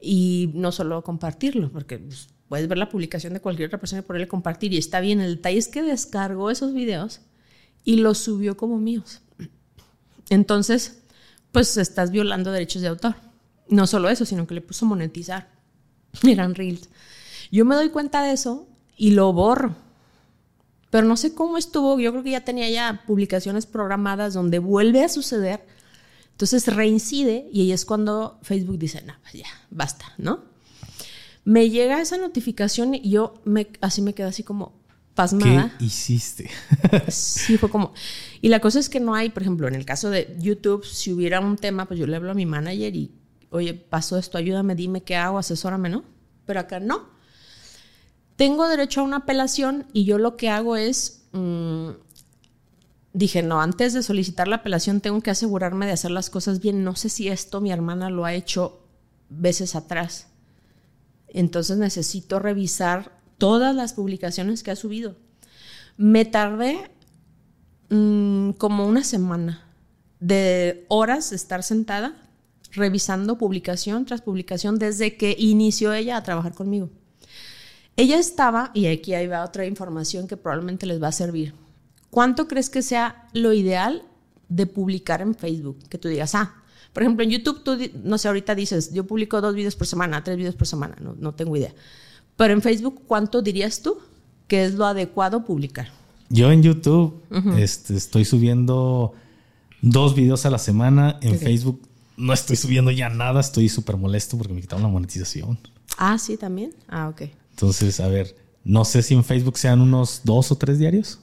Y no solo compartirlo, porque pues, puedes ver la publicación de cualquier otra persona y ponerle compartir y está bien. El detalle es que descargó esos videos y los subió como míos. Entonces, pues estás violando derechos de autor. No solo eso, sino que le puso monetizar. Eran reels. Yo me doy cuenta de eso y lo borro. Pero no sé cómo estuvo. Yo creo que ya tenía ya publicaciones programadas donde vuelve a suceder entonces reincide y ahí es cuando Facebook dice, no, pues ya, basta, ¿no? Me llega esa notificación y yo me, así me quedo así como pasmada. ¿Qué hiciste? sí, fue como... Y la cosa es que no hay, por ejemplo, en el caso de YouTube, si hubiera un tema, pues yo le hablo a mi manager y, oye, pasó esto, ayúdame, dime qué hago, asesórame, ¿no? Pero acá no. Tengo derecho a una apelación y yo lo que hago es... Mm, dije, no, antes de solicitar la apelación tengo que asegurarme de hacer las cosas bien. No sé si esto mi hermana lo ha hecho veces atrás. Entonces necesito revisar todas las publicaciones que ha subido. Me tardé mm, como una semana de horas de estar sentada revisando publicación tras publicación desde que inició ella a trabajar conmigo. Ella estaba, y aquí hay otra información que probablemente les va a servir ¿Cuánto crees que sea lo ideal de publicar en Facebook? Que tú digas, ah, por ejemplo, en YouTube tú, no sé, ahorita dices, yo publico dos videos por semana, tres videos por semana, no, no tengo idea. Pero en Facebook, ¿cuánto dirías tú que es lo adecuado publicar? Yo en YouTube este, estoy subiendo dos videos a la semana. En Facebook no estoy subiendo ya nada, estoy súper molesto porque me quitaron la monetización. Ah, sí, también. Ah, ok. Entonces, a ver, no sé si en Facebook sean unos dos o tres diarios.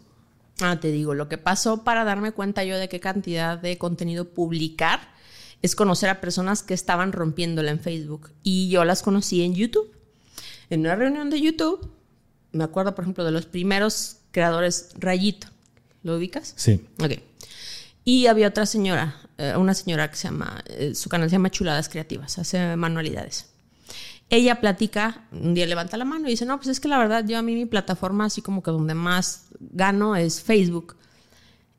Ah, te digo, lo que pasó para darme cuenta yo de qué cantidad de contenido publicar es conocer a personas que estaban rompiéndola en Facebook. Y yo las conocí en YouTube. En una reunión de YouTube, me acuerdo, por ejemplo, de los primeros creadores Rayito. ¿Lo ubicas? Sí. Ok. Y había otra señora, eh, una señora que se llama, eh, su canal se llama Chuladas Creativas, hace manualidades ella platica, un día levanta la mano y dice, no, pues es que la verdad yo a mí mi plataforma así como que donde más gano es Facebook.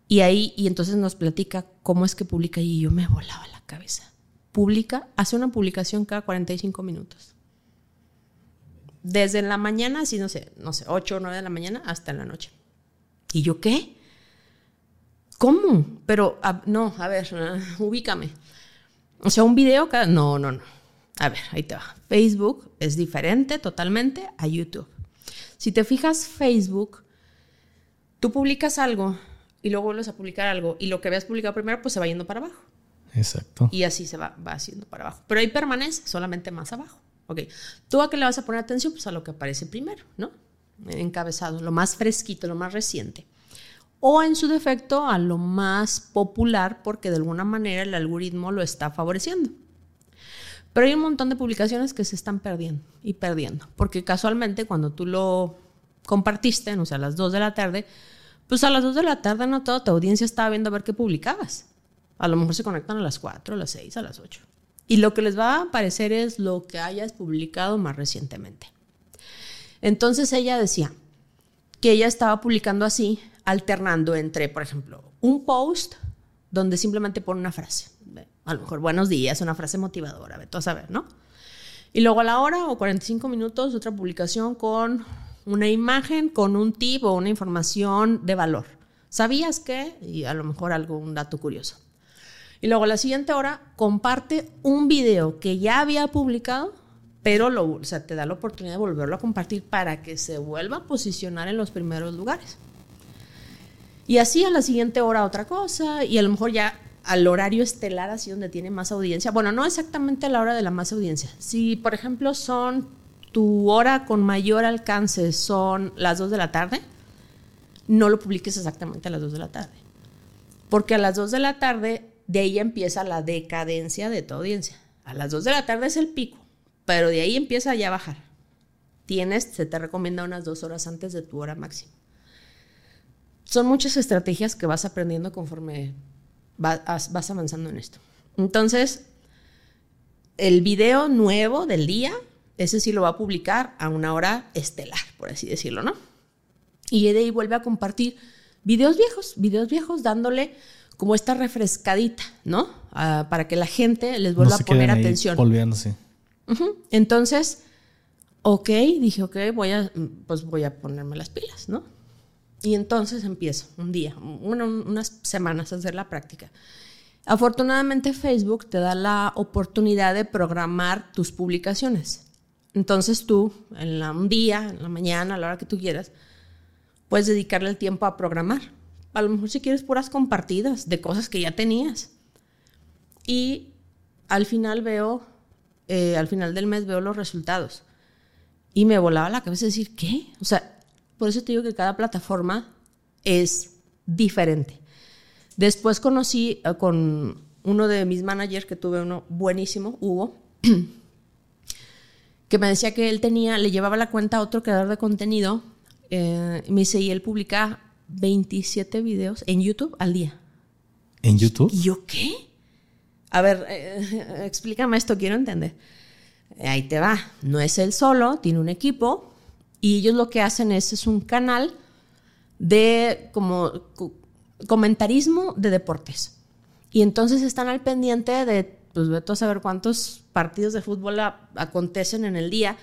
Y ahí, y entonces nos platica cómo es que publica y yo me volaba la cabeza. Publica, hace una publicación cada 45 minutos. Desde la mañana, así no sé, no sé, 8 o 9 de la mañana hasta la noche. ¿Y yo qué? ¿Cómo? Pero, no, a ver, ubícame. O sea, un video cada... No, no, no a ver, ahí te va. Facebook es diferente totalmente a YouTube. Si te fijas, Facebook, tú publicas algo y luego vuelves a publicar algo y lo que habías publicado primero pues se va yendo para abajo. Exacto. Y así se va, va haciendo para abajo. Pero ahí permanece solamente más abajo. Ok. ¿Tú a qué le vas a poner atención? Pues a lo que aparece primero, ¿no? Encabezado, lo más fresquito, lo más reciente. O en su defecto a lo más popular porque de alguna manera el algoritmo lo está favoreciendo. Pero hay un montón de publicaciones que se están perdiendo y perdiendo, porque casualmente cuando tú lo compartiste, no sé, a las 2 de la tarde, pues a las 2 de la tarde no toda tu audiencia estaba viendo a ver qué publicabas. A lo mejor se conectan a las 4, a las 6, a las 8. Y lo que les va a aparecer es lo que hayas publicado más recientemente. Entonces ella decía que ella estaba publicando así, alternando entre, por ejemplo, un post donde simplemente pone una frase a lo mejor buenos días, una frase motivadora, vete a saber, ¿no? Y luego a la hora o 45 minutos otra publicación con una imagen, con un tip o una información de valor. ¿Sabías qué? Y a lo mejor algún dato curioso. Y luego a la siguiente hora comparte un video que ya había publicado, pero lo, o sea, te da la oportunidad de volverlo a compartir para que se vuelva a posicionar en los primeros lugares. Y así a la siguiente hora otra cosa, y a lo mejor ya al horario estelar, así donde tiene más audiencia. Bueno, no exactamente a la hora de la más audiencia. Si, por ejemplo, son tu hora con mayor alcance son las 2 de la tarde, no lo publiques exactamente a las 2 de la tarde. Porque a las 2 de la tarde, de ahí empieza la decadencia de tu audiencia. A las 2 de la tarde es el pico, pero de ahí empieza ya a bajar. Tienes, se te recomienda unas dos horas antes de tu hora máxima. son muchas estrategias que vas aprendiendo conforme vas, vas avanzando en esto. Entonces, el video nuevo del día, ese sí lo va a publicar a una hora estelar, por así decirlo, ¿no? Y de ahí vuelve a compartir videos viejos, videos viejos, dándole como esta refrescadita, ¿no? Ah, para que la gente les vuelva a poner atención. Volviéndose. Entonces, ok, dije, ok, voy a, pues voy a ponerme las pilas, ¿no? Y entonces empiezo un día, unas semanas a hacer la práctica. Afortunadamente Facebook te da la oportunidad de programar tus publicaciones. Entonces tú, en un día, en la mañana, a la hora que tú quieras, puedes dedicarle el tiempo a programar. A lo mejor si quieres puras compartidas de cosas que ya tenías. Y al final veo, eh, al final del mes veo los resultados. Y me volaba la cabeza decir, ¿qué? O sea, por eso te digo que cada plataforma es diferente. Después conocí eh, con uno de mis managers, que tuve uno buenísimo, Hugo, que me decía que él tenía, le llevaba la cuenta a otro creador de contenido eh, me dice, y él publica 27 videos en YouTube al día. ¿En YouTube? ¿Y yo qué? A ver, eh, explícame esto, quiero entender. Ahí te va. No es él solo, tiene un equipo y ellos lo que hacen es, es un canal de como comentarismo de deportes. Y entonces están al pendiente de, pues vete a saber cuántos partidos de fútbol acontecen en el día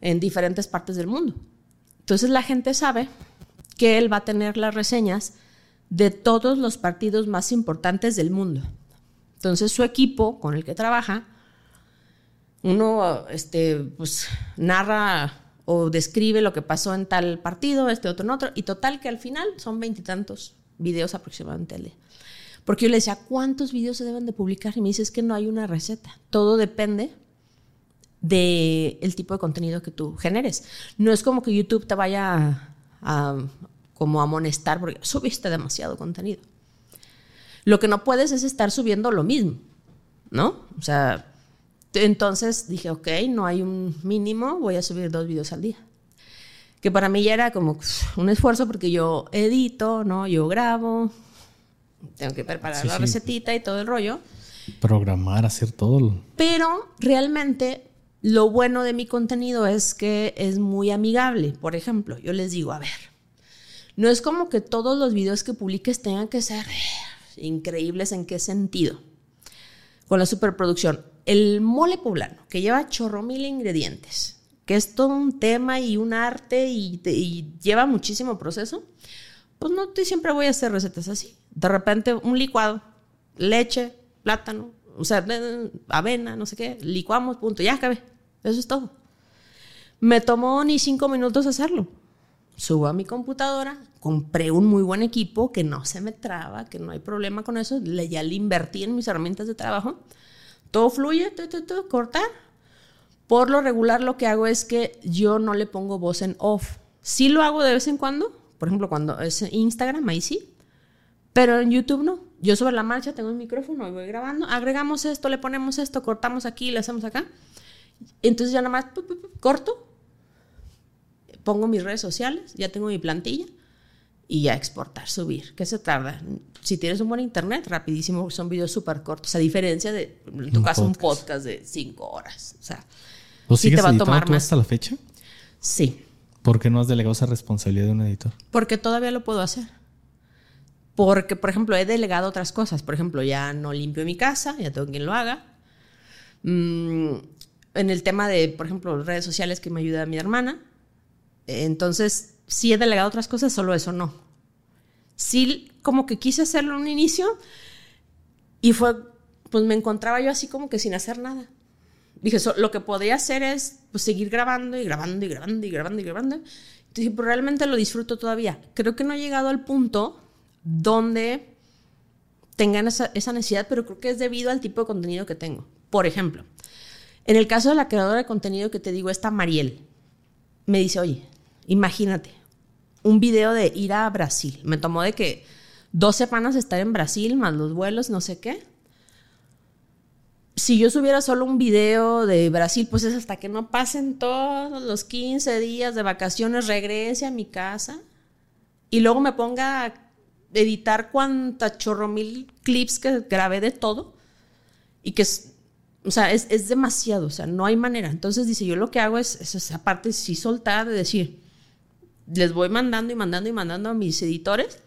en diferentes partes del mundo. Entonces la gente sabe que él va a tener las reseñas de todos los partidos más importantes del mundo. Entonces su equipo con el que trabaja, uno este, pues, narra o describe lo que pasó en tal partido, este otro en otro, y total que al final son veintitantos videos aproximadamente al día. Porque yo le decía, ¿cuántos videos se deben de publicar? Y me dice, es que no hay una receta. Todo depende del el tipo de contenido que tú generes. No es como que YouTube te vaya a, como amonestar porque subiste demasiado contenido. Lo que no puedes es estar subiendo lo mismo, ¿no? O sea, entonces dije, ok, no hay un mínimo, voy a subir dos videos al día. Que para mí ya era como un esfuerzo porque yo edito, ¿no? Yo grabo, tengo que preparar la recetita y todo el rollo. Programar, hacer todo. Pero realmente lo bueno de mi contenido es que es muy amigable. Por ejemplo, yo les digo, a ver, no es como que todos los videos que publiques tengan que ser increíbles en qué sentido. Con la superproducción, el mole poblano, que lleva chorro mil ingredientes, que es todo un tema y un arte y, lleva muchísimo proceso, pues no siempre voy a hacer recetas así. De repente, un licuado, leche, plátano, o sea, avena, no sé qué, licuamos, punto, ya acabé. Eso es todo. Me tomó ni cinco minutos hacerlo. Subo a mi computadora, compré un muy buen equipo que no se me traba, que no hay problema con eso, ya le invertí en mis herramientas de trabajo. Todo fluye, todo, cortar. Por lo regular lo que hago es que yo no le pongo voz en off. Sí lo hago de vez en cuando, por ejemplo, cuando es Instagram, ahí sí, pero en YouTube no. Yo sobre la marcha tengo un micrófono y voy grabando, agregamos esto, le ponemos esto, cortamos aquí, le hacemos acá. Entonces ya nada más corto, pongo mis redes sociales, ya tengo mi plantilla y ya exportar, subir. ¿Qué se tarda? Si tienes un buen internet, rapidísimo, son videos súper cortos, a diferencia de, en tu caso, un podcast de cinco horas. O sea, ¿Lo sigues te va a tomar tú hasta la fecha? Sí. ¿Por qué no has delegado esa responsabilidad de un editor? Porque todavía lo puedo hacer. Porque, por ejemplo, he delegado otras cosas. Por ejemplo, ya no limpio mi casa, ya tengo quien lo haga. Mm, en el tema de, por ejemplo, redes sociales que me ayuda mi hermana. Entonces, sí he delegado otras cosas, solo eso no. Sí, como que quise hacerlo en un inicio y fue, pues me encontraba yo así como que sin hacer nada. Dije, lo que podría hacer es pues, seguir grabando y grabando y grabando y grabando y grabando. Entonces, pues, realmente lo disfruto todavía. Creo que no he llegado al punto donde tengan esa, necesidad, pero creo que es debido al tipo de contenido que tengo. Por ejemplo, en el caso de la creadora de contenido que te digo, esta Mariel, me dice, oye, imagínate, un video de ir a Brasil. Me tomó de que dos semanas estar en Brasil, más los vuelos, no sé qué. Si yo subiera solo un video de Brasil, pues es hasta que no pasen todos los 15 días de vacaciones, regrese a mi casa y luego me ponga a editar cuánta chorro mil clips que grabé de todo y que es, o sea, es, es demasiado, o sea, no hay manera. Entonces dice, yo lo que hago es, es esa parte sí soltar de decir, les voy mandando y mandando y mandando a mis editores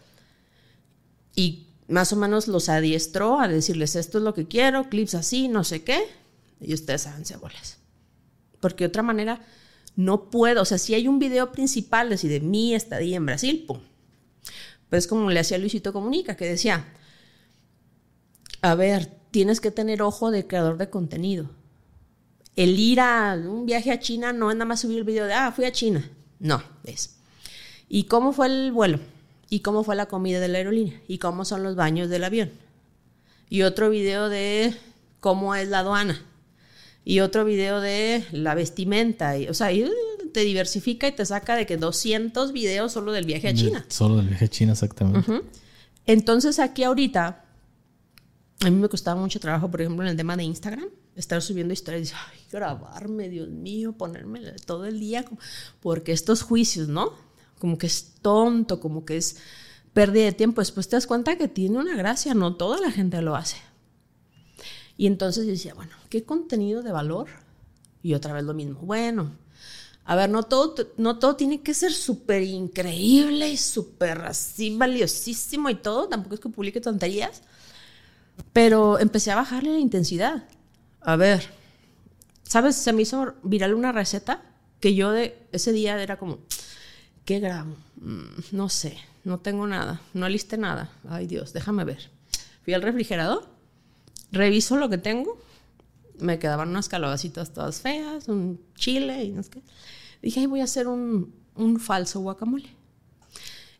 y más o menos los adiestro a decirles esto es lo que quiero, clips así, no sé qué, y ustedes hagan bolas. Porque de otra manera no puedo, o sea, si hay un video principal así de mi estadía en Brasil, pum. Pues como le hacía Luisito Comunica, que decía, a ver, tienes que tener ojo de creador de contenido. El ir a un viaje a China no es nada más subir el video de, ah, fui a China. No, es. ¿Y cómo fue el vuelo? ¿Y cómo fue la comida de la aerolínea? ¿Y cómo son los baños del avión? Y otro video de cómo es la aduana y otro video de la vestimenta. Y, o sea, y te diversifica y te saca de que 200 videos solo del viaje a China. Solo del viaje a China, exactamente. Entonces aquí ahorita, a mí me costaba mucho trabajo, por ejemplo, en el tema de Instagram, estar subiendo historias y ay, grabarme, Dios mío, ponerme todo el día, porque estos juicios, ¿no? Como que es tonto, como que es pérdida de tiempo. Después te das cuenta que tiene una gracia, no toda la gente lo hace. Y entonces yo decía, bueno, ¿qué contenido de valor? Y otra vez lo mismo. Bueno, a ver, no todo, no todo tiene que ser súper increíble y súper así valiosísimo y todo. Tampoco es que publique tonterías. Pero empecé a bajarle la intensidad. A ver, ¿sabes? Se me hizo viral una receta que yo de ese día era como, ¿qué grabo? Mm, no sé, no tengo nada, no alisté nada. Ay Dios, déjame ver. Fui al refrigerador reviso lo que tengo. Me quedaban unas calabacitas todas feas, un chile y no sé qué. Dije, voy a hacer un, un falso guacamole.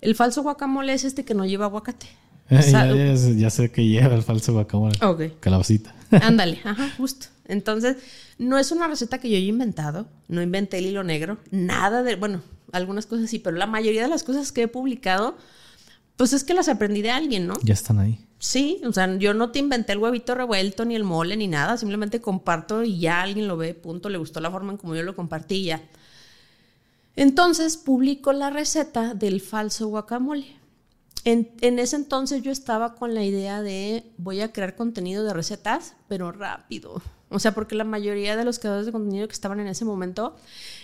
El falso guacamole es este que no lleva aguacate. Ya, sé que lleva el falso guacamole. Ok. Calabacita. Ándale, ajá, justo. Entonces, no es una receta que yo haya inventado. No inventé el hilo negro. Nada de. Bueno, algunas cosas sí, pero la mayoría de las cosas que he publicado, pues es que las aprendí de alguien, ¿no? Ya están ahí. Sí, o sea, yo no te inventé el huevito revuelto, ni el mole, ni nada. Simplemente comparto y ya alguien lo ve, punto. Le gustó la forma en como yo lo compartí ya. Entonces publico la receta del falso guacamole. En, en, ese entonces yo estaba con la idea de voy a crear contenido de recetas, pero rápido. O sea, porque la mayoría de los creadores de contenido que estaban en ese momento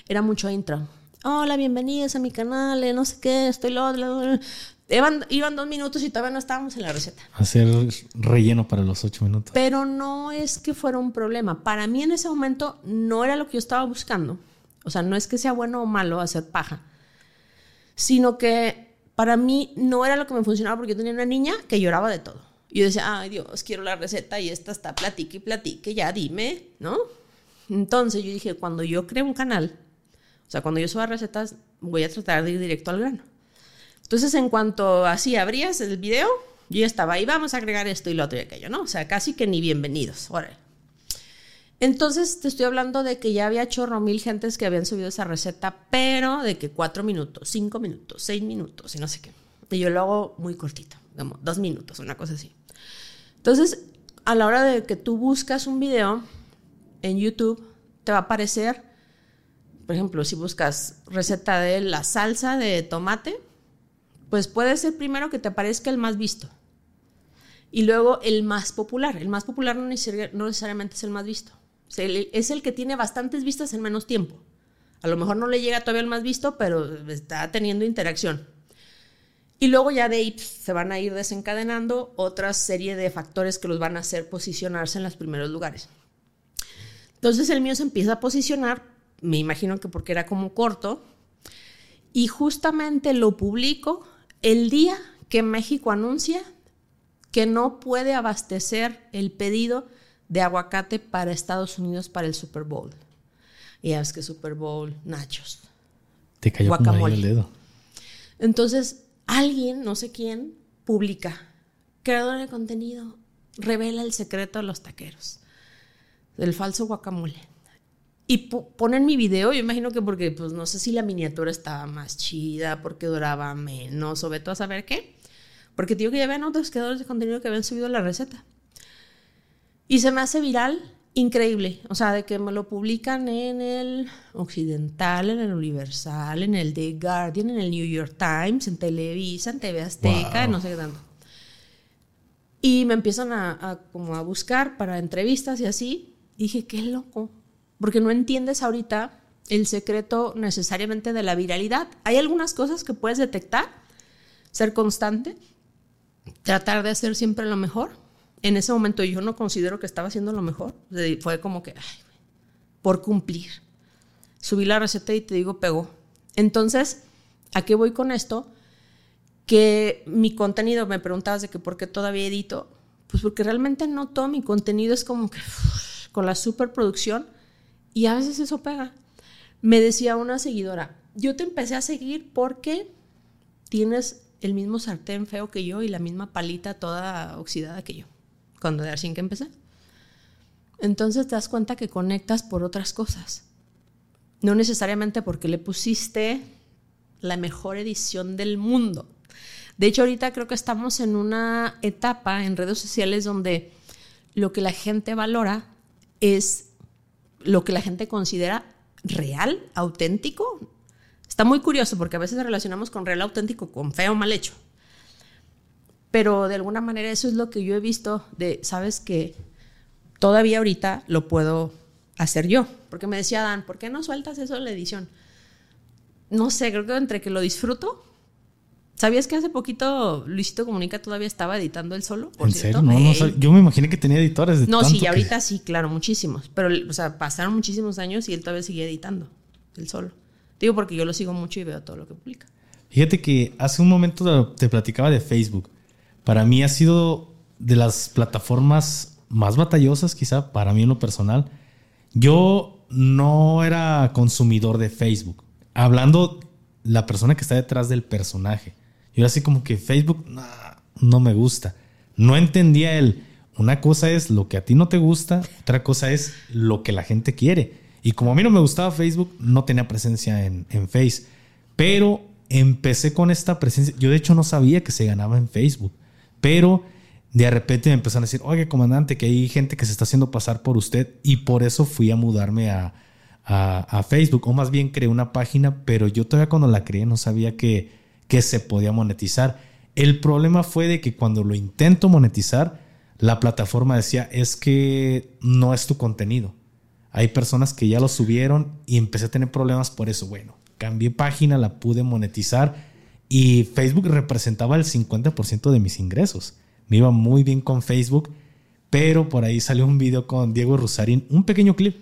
era mucho intro. Hola, bienvenidos a mi canal, eh, no sé qué, estoy lo, Iban, iban, dos minutos y todavía no estábamos en la receta. Hacer relleno para los ocho minutos. Pero no es que fuera un problema. Para mí en ese momento no era lo que yo estaba buscando. O sea, no es que sea bueno o malo hacer paja, sino que para mí no era lo que me funcionaba porque yo tenía una niña que lloraba de todo. Y yo decía, ay Dios, quiero la receta y esta está platique y platique, ya dime, ¿no? Entonces yo dije, cuando yo creo un canal, o sea, cuando yo suba recetas, voy a tratar de ir directo al grano. Entonces, en cuanto así abrías el video, yo estaba ahí, vamos a agregar esto y lo otro y aquello, ¿no? O sea, casi que ni bienvenidos. Órale. Entonces, te estoy hablando de que ya había chorro mil gentes que habían subido esa receta, pero de que cuatro minutos, cinco minutos, seis minutos y no sé qué. Y yo lo hago muy cortito, como dos minutos, una cosa así. Entonces, a la hora de que tú buscas un video en YouTube, te va a aparecer, por ejemplo, si buscas receta de la salsa de tomate, pues puede ser primero que te aparezca el más visto y luego el más popular. El más popular no, necesariamente es el más visto. Es el que tiene bastantes vistas en menos tiempo. A lo mejor no le llega todavía el más visto, pero está teniendo interacción. Y luego ya de ahí se van a ir desencadenando otra serie de factores que los van a hacer posicionarse en los primeros lugares. Entonces el mío se empieza a posicionar, me imagino que porque era como corto, y justamente lo publico el día que México anuncia que no puede abastecer el pedido de aguacate para Estados Unidos para el Super Bowl. Y ya ves que Super Bowl, nachos. Te cayó guacamole. el dedo. Entonces, alguien, no sé quién, publica. Creador de contenido revela el secreto de los taqueros. Del falso guacamole. Y ponen mi video, yo imagino que porque, pues no sé si la miniatura estaba más chida, porque duraba menos, o veto a saber qué. Porque digo que ya ven otros creadores de contenido que habían subido la receta. Y se me hace viral increíble. O sea, de que me lo publican en el Occidental, en el Universal, en el The Guardian, en el New York Times, en Televisa, en TV Azteca, Wow. no sé qué tanto. Y me empiezan a, a como a buscar para entrevistas y así. Y dije, qué loco. Porque no entiendes ahorita el secreto necesariamente de la viralidad. Hay algunas cosas que puedes detectar, ser constante, tratar de hacer siempre lo mejor. En ese momento yo no considero que estaba haciendo lo mejor. Fue como que, por cumplir. Subí la receta y te digo, pegó. Entonces, ¿a qué voy con esto? Que mi contenido, me preguntabas de que por qué todavía edito. Pues porque realmente no todo mi contenido es como que con la superproducción y a veces eso pega. Me decía una seguidora, yo te empecé a seguir porque tienes el mismo sartén feo que yo y la misma palita toda oxidada que yo, cuando de recién que empecé. Entonces te das cuenta que conectas por otras cosas. No necesariamente porque le pusiste la mejor edición del mundo. De hecho, ahorita creo que estamos en una etapa en redes sociales donde lo que la gente valora es lo que la gente considera real, auténtico. Está muy curioso porque a veces relacionamos con real auténtico con feo mal hecho. Pero de alguna manera eso es lo que yo he visto de, sabes que todavía ahorita lo puedo hacer yo. Porque me decía Dan, ¿por qué no sueltas eso en la edición? No sé, creo que entre que lo disfruto. ¿Sabías que hace poquito Luisito Comunica todavía estaba editando él solo? Por ¿En cierto? serio? No, no yo me imaginé que tenía editores de No, tanto sí, que- ahorita sí, claro, muchísimos. Pero, o sea, pasaron muchísimos años y él todavía sigue editando, él solo. Digo porque yo lo sigo mucho y veo todo lo que publica. Fíjate que hace un momento te platicaba de Facebook. Para mí ha sido de las plataformas más batallosas, quizá para mí en lo personal. Yo no era consumidor de Facebook. Hablando la persona que está detrás del personaje. Yo era así como que Facebook no me gusta. No entendía el... Una cosa es lo que a ti no te gusta, otra cosa es lo que la gente quiere. Y como a mí no me gustaba Facebook, no tenía presencia en, en Face. Pero empecé con esta presencia. Yo de hecho no sabía que se ganaba en Facebook. Pero de repente me empezaron a decir, oye, comandante, que hay gente que se está haciendo pasar por usted. Y por eso fui a mudarme a, a, a Facebook. O más bien creé una página, pero yo todavía cuando la creé no sabía que, que se podía monetizar. El problema fue de que cuando lo intento monetizar, la plataforma decía, es que no es tu contenido. Hay personas que ya lo subieron y empecé a tener problemas por eso. Bueno, cambié página, la pude monetizar y Facebook representaba el 50% de mis ingresos. Me iba muy bien con Facebook, pero por ahí salió un video con Diego Rusarín, un pequeño clip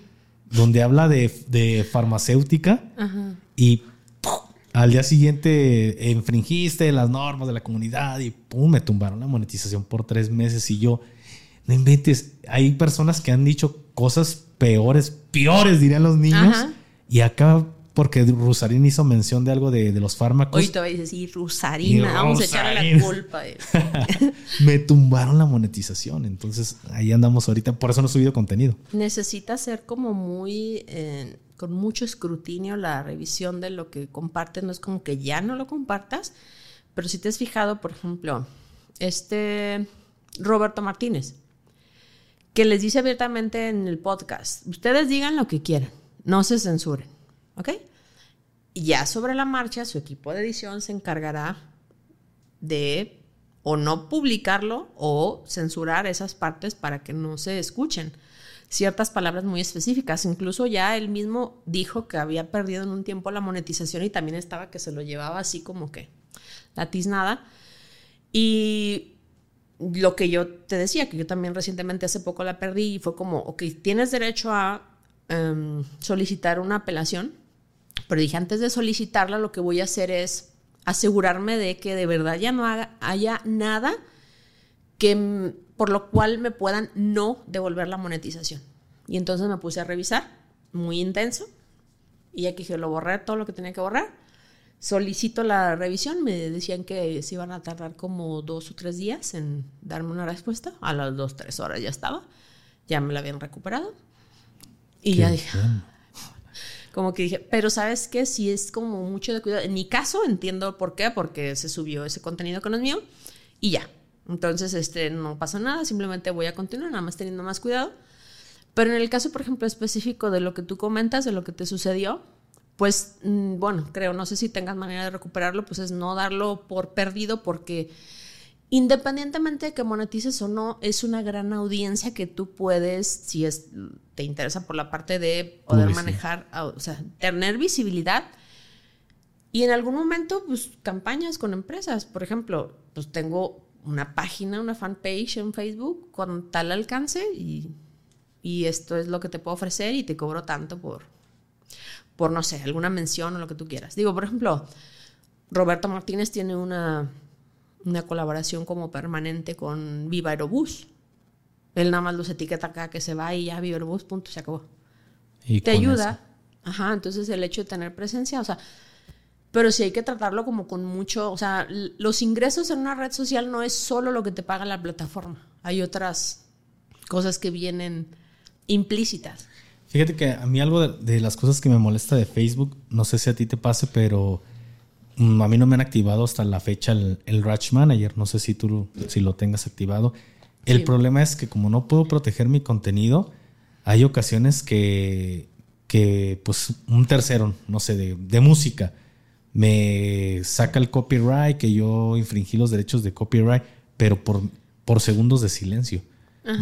donde habla de, de farmacéutica y ¡pum! al día siguiente infringiste las normas de la comunidad y pum, me tumbaron la monetización por tres meses y yo, no inventes, hay personas que han dicho cosas peores, peores dirían los niños Ajá. y acá porque Rusarín hizo mención de algo de, de los fármacos. Hoy te voy a decir, Rusarina, vamos a echarle la culpa. me tumbaron la monetización. Entonces ahí andamos ahorita. Por eso no he subido contenido. Necesita ser como muy, eh, con mucho escrutinio la revisión de lo que compartes. No es como que ya no lo compartas, pero si te has fijado, por ejemplo, este Roberto Martínez, que les dice abiertamente en el podcast, ustedes digan lo que quieran, no se censuren, ¿ok? Ya sobre la marcha, su equipo de edición se encargará de o no publicarlo o censurar esas partes para que no se escuchen ciertas palabras muy específicas. Incluso ya él mismo dijo que había perdido en un tiempo la monetización y también estaba que se lo llevaba así como que la tiznada. Y lo que yo te decía, que yo también recientemente hace poco la perdí y fue como, ok, tienes derecho a em, solicitar una apelación, pero dije, antes de solicitarla, lo que voy a hacer es asegurarme de que de verdad ya no haga- haya nada que por lo cual me puedan no devolver la monetización. Y entonces me puse a revisar, muy intenso, y ya que dije, lo borré todo lo que tenía que borrar. Solicito la revisión, me decían que se iban a tardar como dos o tres días en darme una respuesta. A las dos, tres horas ya estaba, ya me la habían recuperado. Y Qué ya dije, bien. Como que dije, pero sabes qué, si es como mucho de cuidado. En mi caso entiendo por qué, porque se subió ese contenido que no es mío y ya. Entonces, este, no pasa nada, simplemente voy a continuar, nada más teniendo más cuidado. Pero en el caso, por ejemplo, específico de lo que tú comentas, de lo que te sucedió, pues mm, bueno, creo, no sé si tengas manera de recuperarlo, pues es no darlo por perdido porque independientemente de que monetices o no, es una gran audiencia que tú puedes, si es, te interesa por la parte de poder manejar, o sea, tener visibilidad. Y en algún momento, pues campañas con empresas. Por ejemplo, pues tengo una página, una fanpage en Facebook con tal alcance y, y esto es lo que te puedo ofrecer y te cobro tanto por, por, no sé, alguna mención o lo que tú quieras. Digo, por ejemplo, Roberto Martínez tiene una una colaboración como permanente con Viva Aerobús. Él nada más los etiqueta acá que se va y ya Viva Aerobús, punto, se acabó. ¿Y Te ayuda. Ajá, entonces el hecho de tener presencia, o sea, pero sí hay que tratarlo como con mucho, o sea, los ingresos en una red social no es solo lo que te paga la plataforma, hay otras cosas que vienen implícitas. Fíjate que a mí algo de, de las cosas que me molesta de Facebook, no sé si a ti te pase, pero a mí no me han activado hasta la fecha el, el Ratch Manager. No sé si tú si lo tengas activado. El problema es que como no puedo proteger mi contenido, hay ocasiones que, que pues un tercero, no sé, de, de música, me saca el copyright, que yo infringí los derechos de copyright, pero por, por segundos de silencio.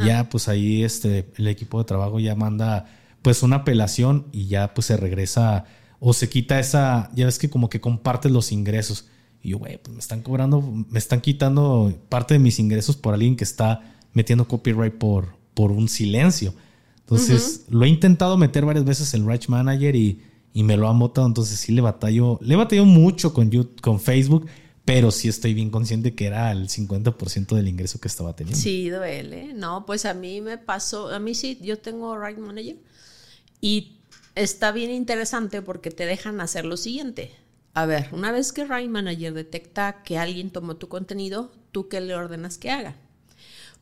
Ya pues ahí este, el equipo de trabajo ya manda pues una apelación y ya pues se regresa o se quita esa, ya ves que como que compartes los ingresos. Y yo, güey, pues me están cobrando, me están quitando parte de mis ingresos por alguien que está metiendo copyright por, por un silencio. Entonces, lo he intentado meter varias veces el Right Manager y, y, me lo ha botado. Entonces, sí le batallo, le batallo mucho con, YouTube, con Facebook, pero sí estoy bien consciente que era el 50% del ingreso que estaba teniendo. Sí, duele. No, pues a mí me pasó, a mí sí, yo tengo Right Manager y está bien interesante porque te dejan hacer lo siguiente. A ver, una vez que Right Manager detecta que alguien tomó tu contenido, ¿tú qué le ordenas que haga?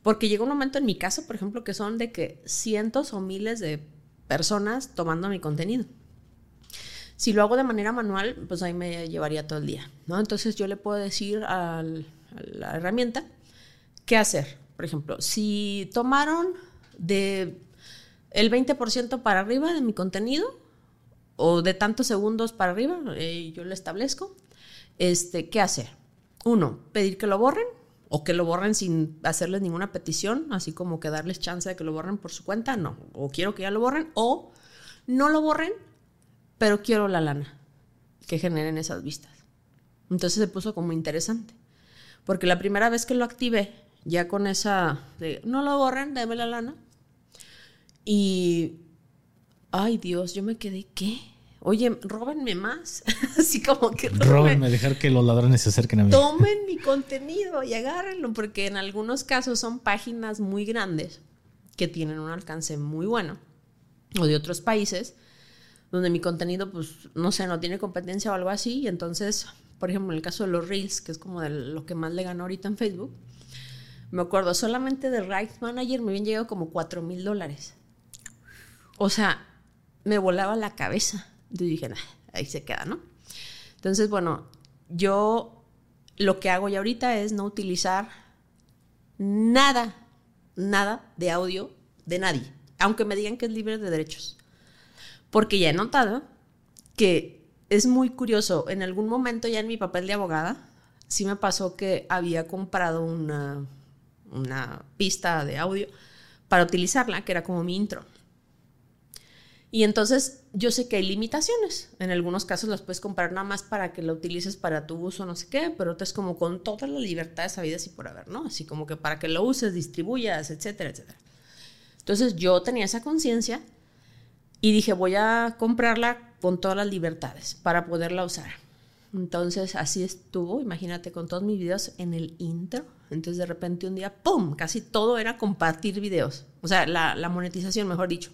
Porque llega un momento en mi caso, por ejemplo, que son de que cientos o miles de personas tomando mi contenido. Si lo hago de manera manual, pues ahí me llevaría todo el día, ¿no? Entonces yo le puedo decir a la herramienta qué hacer. Por ejemplo, si tomaron de el 20% para arriba de mi contenido o de tantos segundos para arriba, eh, yo lo establezco. Este, ¿Qué hacer? Uno, pedir que lo borren o que lo borren sin hacerles ninguna petición, así como que darles chance de que lo borren por su cuenta, no. O quiero que ya lo borren o no lo borren, pero quiero la lana que generen esas vistas. Entonces se puso como interesante. Porque la primera vez que lo activé, ya con esa de no lo borren, déme la lana, y, ay Dios, yo me quedé, ¿qué? Oye, róbenme más. Así como que róbenme. dejar que los ladrones se acerquen a mí. Tomen mi contenido y agárrenlo, porque en algunos casos son páginas muy grandes que tienen un alcance muy bueno, o de otros países, donde mi contenido, pues, no sé, no tiene competencia o algo así, y entonces, por ejemplo, en el caso de los Reels, que es como de lo que más le ganó ahorita en Facebook, me acuerdo, solamente de Right Manager me habían llegado como 4 mil dólares. O sea, me volaba la cabeza. Entonces dije, ahí se queda, ¿no? Entonces, bueno, yo lo que hago ya ahorita es no utilizar nada, nada de audio de nadie, aunque me digan que es libre de derechos. Porque ya he notado que es muy curioso, en algún momento ya en mi papel de abogada, sí me pasó que había comprado una, una pista de audio para utilizarla, que era como mi intro. Y entonces yo sé que hay limitaciones. En algunos casos las puedes comprar nada más para que lo utilices para tu uso, no sé qué, pero otras como con todas las libertades habidas y por haber, ¿no? Así como que para que lo uses, distribuyas, etcétera, etcétera. Entonces yo tenía esa conciencia y dije, voy a comprarla con todas las libertades para poderla usar. Entonces así estuvo, imagínate, con todos mis videos en el intro. Entonces de repente un día, ¡pum! Casi todo era compartir videos. O sea, la, la monetización, mejor dicho.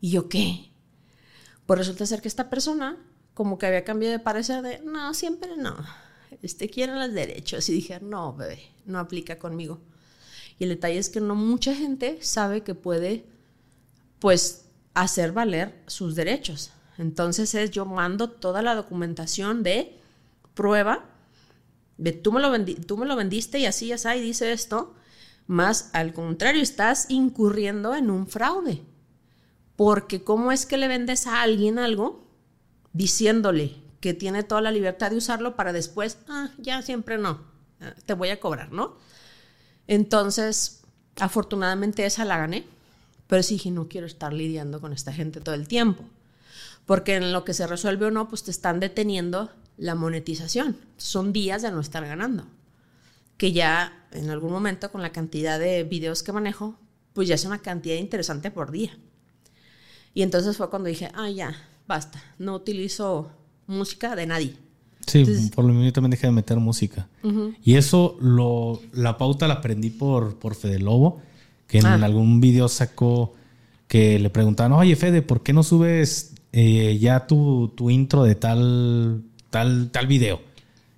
¿Y yo qué? Pues resulta ser que esta persona como que había cambiado de parecer de, no, siempre no, este quiere los derechos. Y dije, no, bebé, no aplica conmigo. Y el detalle es que no mucha gente sabe que puede, pues, hacer valer sus derechos. Entonces es, yo mando toda la documentación de prueba, de tú me lo, tú me lo vendiste y así, así, y dice esto, más al contrario, estás incurriendo en un fraude Porque ¿cómo es que le vendes a alguien algo diciéndole que tiene toda la libertad de usarlo para después, ah, ya siempre no, ah, te voy a cobrar, ¿no? Entonces, afortunadamente esa la gané, pero sí dije, no quiero estar lidiando con esta gente todo el tiempo, porque en lo que se resuelve o no, pues te están deteniendo la monetización. Son días de no estar ganando, que ya en algún momento con la cantidad de videos que manejo, pues ya es una cantidad interesante por día. Y entonces fue cuando dije, ah, ya, basta, no utilizo música de nadie. Sí, por lo menos yo también dejé de meter música. Y eso, lo, la pauta la aprendí por, por Fede Lobo, que en ah. algún video sacó que le preguntaban, oye Fede, ¿por qué no subes eh, ya tu, tu, intro de tal, tal, tal video?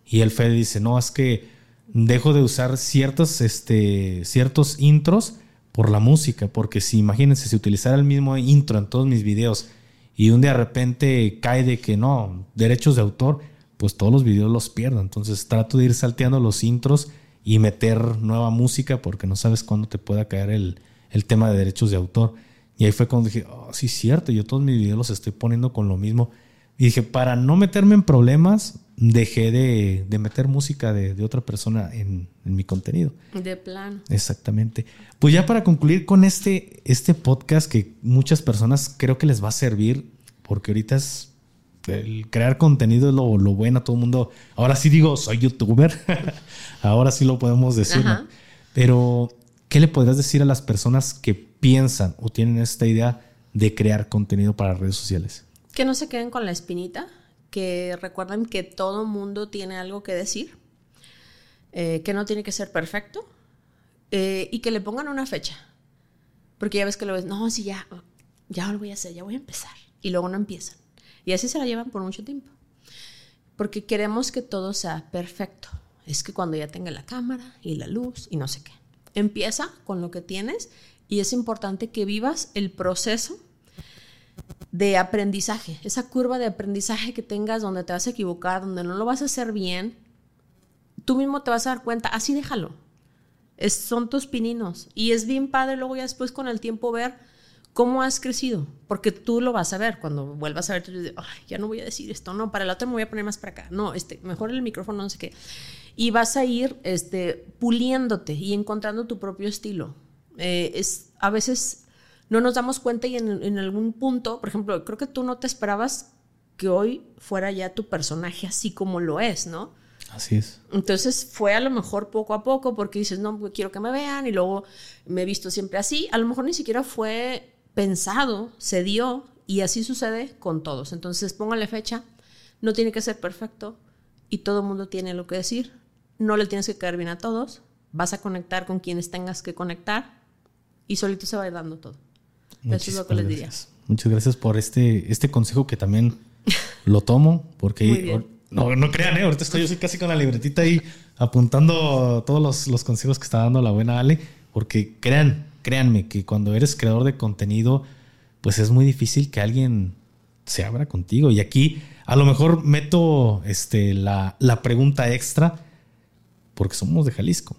Y el Fede dice, no, es que dejo de usar ciertos, este, ciertos intros por la música, porque si imagínense, si utilizara el mismo intro en todos mis videos y un día de repente cae de que no, derechos de autor, pues todos los videos los pierdo. Entonces trato de ir salteando los intros y meter nueva música porque no sabes cuándo te pueda caer el, tema de derechos de autor. Y ahí fue cuando dije, oh, sí, cierto, yo todos mis videos los estoy poniendo con lo mismo. Y dije, para no meterme en problemas, dejé de, meter música de, otra persona en, mi contenido. De plano. Exactamente. Pues ya para concluir con este, este podcast que muchas personas creo que les va a servir, porque ahorita es el crear contenido es lo, lo bueno, todo el mundo. Ahora sí digo, soy youtuber. ahora sí lo podemos decir. Pero, ¿qué le podrías decir a las personas que piensan o tienen esta idea de crear contenido para redes sociales? Que no se queden con la espinita que recuerden que todo mundo tiene algo que decir, eh, que no tiene que ser perfecto eh, y que le pongan una fecha. Porque ya ves que lo ves, no, sí, ya, ya lo voy a hacer, ya voy a empezar. Y luego no empiezan. Y así se la llevan por mucho tiempo. Porque queremos que todo sea perfecto. Es que cuando ya tenga la cámara y la luz y no sé qué. Empieza con lo que tienes y es importante que vivas el proceso de aprendizaje, esa curva de aprendizaje que tengas donde te vas a equivocar, donde no lo vas a hacer bien, tú mismo te vas a dar cuenta, así déjalo. Es, son tus pininos. Y es bien padre luego ya después con el tiempo ver cómo has crecido, porque tú lo vas a ver cuando vuelvas a ver, tú dices, ya no voy a decir esto, no, para el otro me voy a poner más para acá, no, este, mejor el micrófono, no sé qué. Y vas a ir este, puliéndote y encontrando tu propio estilo. Eh, es, a veces no nos damos cuenta y en, algún punto, por ejemplo, creo que tú no te esperabas que hoy fuera ya tu personaje así como lo es, ¿no? Así es. Entonces fue a lo mejor poco a poco porque dices, no, pues quiero que me vean y luego me he visto siempre así. A lo mejor ni siquiera fue pensado, se dio y así sucede con todos. Entonces póngale fecha, no tiene que ser perfecto y todo el mundo tiene lo que decir. No le tienes que caer bien a todos, vas a conectar con quienes tengas que conectar y solito se va dando todo. Eso es lo que les diría. Muchas gracias por este, este consejo que también lo tomo, porque no, no crean, ¿eh? ahorita estoy yo casi con la libretita ahí apuntando todos los, los consejos que está dando la buena Ale, porque crean, créanme que cuando eres creador de contenido, pues es muy difícil que alguien se abra contigo. Y aquí a lo mejor meto este, la, la pregunta extra, porque somos de Jalisco.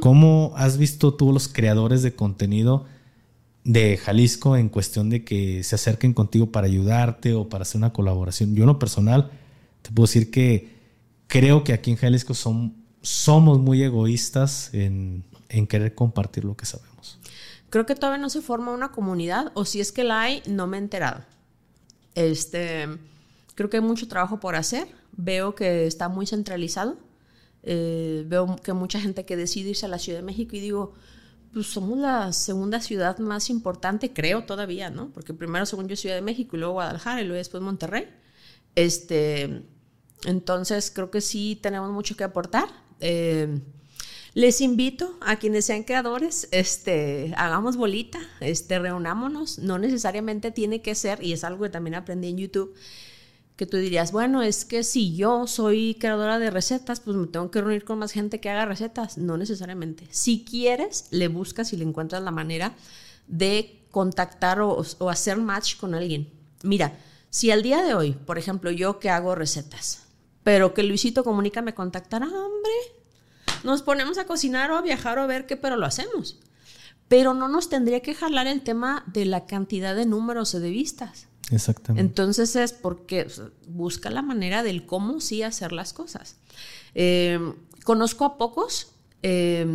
¿Cómo has visto tú los creadores de contenido? De Jalisco en cuestión de que se acerquen contigo para ayudarte o para hacer una colaboración. Yo en lo personal te puedo decir que creo que aquí en Jalisco son, somos muy egoístas en, querer compartir lo que sabemos. Creo que todavía no se forma una comunidad o si es que la hay, no me he enterado. Este, creo que hay mucho trabajo por hacer. Veo que está muy centralizado. Eh, veo que mucha gente que decide irse a la Ciudad de México y digo, pues somos la segunda ciudad más importante, creo todavía, ¿no? Porque primero, según yo, Ciudad de México y luego Guadalajara y luego después Monterrey. Este, entonces, creo que sí tenemos mucho que aportar. Eh, les invito a quienes sean creadores, este, hagamos bolita, este, reunámonos. No necesariamente tiene que ser, y es algo que también aprendí en YouTube, que tú dirías, bueno, es que si yo soy creadora de recetas, pues me tengo que reunir con más gente que haga recetas. No necesariamente. Si quieres, le buscas y le encuentras la manera de contactar o, hacer match con alguien. Mira, si al día de hoy, por ejemplo, yo que hago recetas, pero que Luisito Comunica me contactara, hombre, nos ponemos a cocinar o a viajar o a ver qué, pero lo hacemos. pero no nos tendría que jalar el tema de la cantidad de números o de vistas. Exactamente. Entonces es porque busca la manera del cómo sí hacer las cosas. Eh, conozco a pocos eh,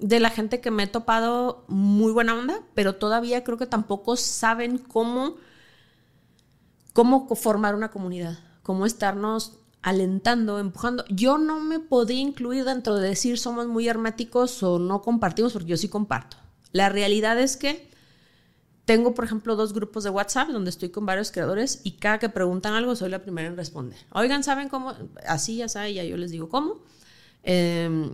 de la gente que me he topado muy buena onda, pero todavía creo que tampoco saben cómo, cómo formar una comunidad, cómo estarnos alentando, empujando. Yo no me podía incluir dentro de decir somos muy herméticos o no compartimos, porque yo sí comparto. La realidad es que tengo, por ejemplo, dos grupos de WhatsApp donde estoy con varios creadores y cada que preguntan algo soy la primera en responder. Oigan, ¿saben cómo? Así, ya saben, ya yo les digo cómo. Eh,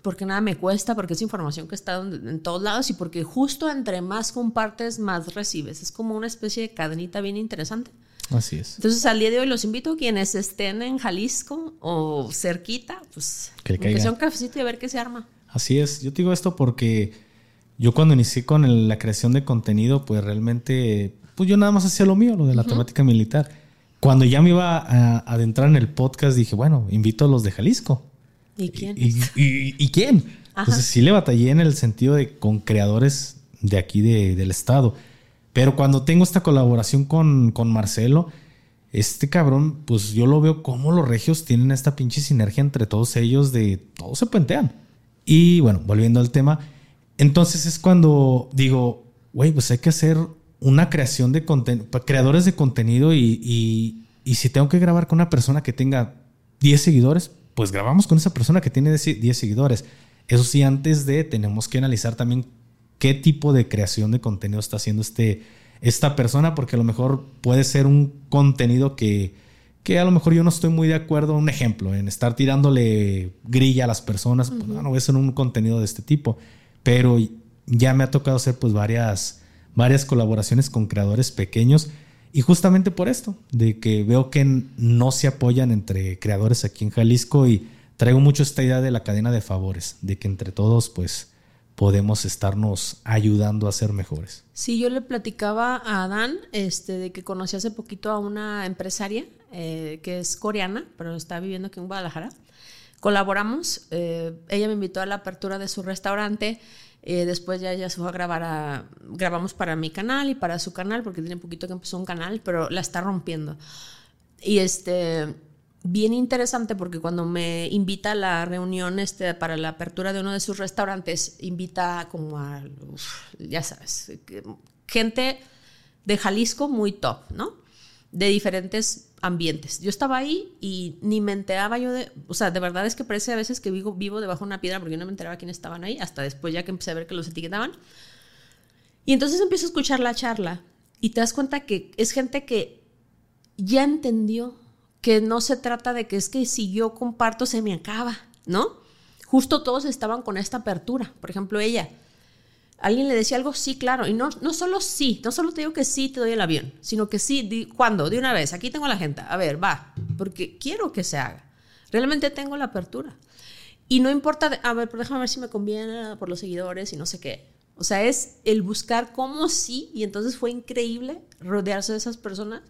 porque nada me cuesta, porque es información que está en todos lados y porque justo entre más compartes, más recibes. Es como una especie de cadenita bien interesante. Así es. Entonces, al día de hoy los invito a quienes estén en Jalisco o cerquita, pues que, que sea un cafecito y a ver qué se arma. Así es. Yo te digo esto porque yo cuando inicié con la creación de contenido, pues realmente, pues yo nada más hacía lo mío, lo de la temática militar. Cuando ya me iba a adentrar en el podcast, dije, bueno, invito a los de Jalisco. ¿Y quién? ¿Y, quién? Entonces sí le batallé en el sentido de con creadores de aquí del estado. Pero cuando tengo esta colaboración con, Marcelo, este cabrón, pues yo lo veo como los regios tienen esta pinche sinergia entre todos ellos de todos se puentean. Y bueno, volviendo al tema, entonces es cuando digo, güey, pues hay que hacer una creación de contenido, creadores de contenido y, y, y, si tengo que grabar con una persona que tenga 10 seguidores, pues grabamos con esa persona que tiene 10 seguidores. Eso sí, antes de tenemos que analizar también qué tipo de creación de contenido está haciendo este, esta persona, porque a lo mejor puede ser un contenido que, que a lo mejor yo no estoy muy de acuerdo. Un ejemplo, en estar tirándole grilla a las personas, pues no, voy a hacer un contenido de este tipo. Pero ya me ha tocado hacer pues varias, varias colaboraciones con creadores pequeños. Y justamente por esto, de que veo que no se apoyan entre creadores aquí en Jalisco y traigo mucho esta idea de la cadena de favores, de que entre todos pues podemos estarnos ayudando a ser mejores. Sí, yo le platicaba a Adán este, de que conocí hace poquito a una empresaria eh, que es coreana, pero está viviendo aquí en Guadalajara. Colaboramos, eh, ella me invitó a la apertura de su restaurante, eh, después ya ella se fue a grabar, grabamos para mi canal y para su canal, porque tiene poquito que empezó un canal, pero la está rompiendo. Y este bien interesante porque cuando me invita a la reunión este, para la apertura de uno de sus restaurantes, invita como a, ya sabes, gente de Jalisco muy top, ¿no? De diferentes ambientes. Yo estaba ahí y ni me enteraba yo de, o sea, de verdad es que parece a veces que vivo, vivo debajo de una piedra porque yo no me enteraba quiénes estaban ahí, hasta después ya que empecé a ver que los etiquetaban. Y entonces empiezo a escuchar la charla y te das cuenta que es gente que ya entendió que no se trata de que es que si yo comparto se me acaba, ¿no? Justo todos estaban con esta apertura. Por ejemplo, ella, alguien le decía algo, sí, claro, y no, no solo sí, no solo te digo que sí te doy el avión, sino que sí, ¿cuándo? De una vez, aquí tengo la gente, a ver, va, porque quiero que se haga. Realmente tengo la apertura. Y no importa, a ver, déjame ver si me conviene por los seguidores y no sé qué. O sea, es el buscar cómo sí, y entonces fue increíble rodearse de esas personas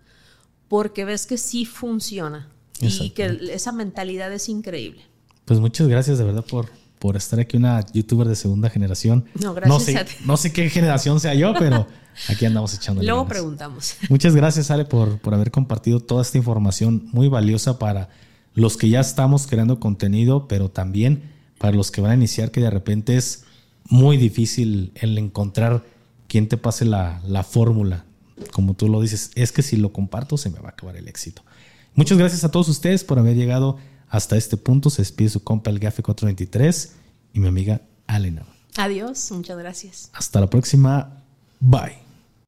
porque ves que sí funciona y que esa mentalidad es increíble. Pues muchas gracias de verdad por, por estar aquí, una youtuber de segunda generación. No, gracias. No sé, no sé qué generación sea yo, pero aquí andamos echando. Luego preguntamos. Muchas gracias, Ale, por, por haber compartido toda esta información muy valiosa para los que ya estamos creando contenido, pero también para los que van a iniciar, que de repente es muy difícil el encontrar quién te pase la, la fórmula como tú lo dices, es que si lo comparto se me va a acabar el éxito. Muchas gracias a todos ustedes por haber llegado hasta este punto. Se despide su compa el Gafe 423 y mi amiga Alena. Adiós, muchas gracias. Hasta la próxima. Bye.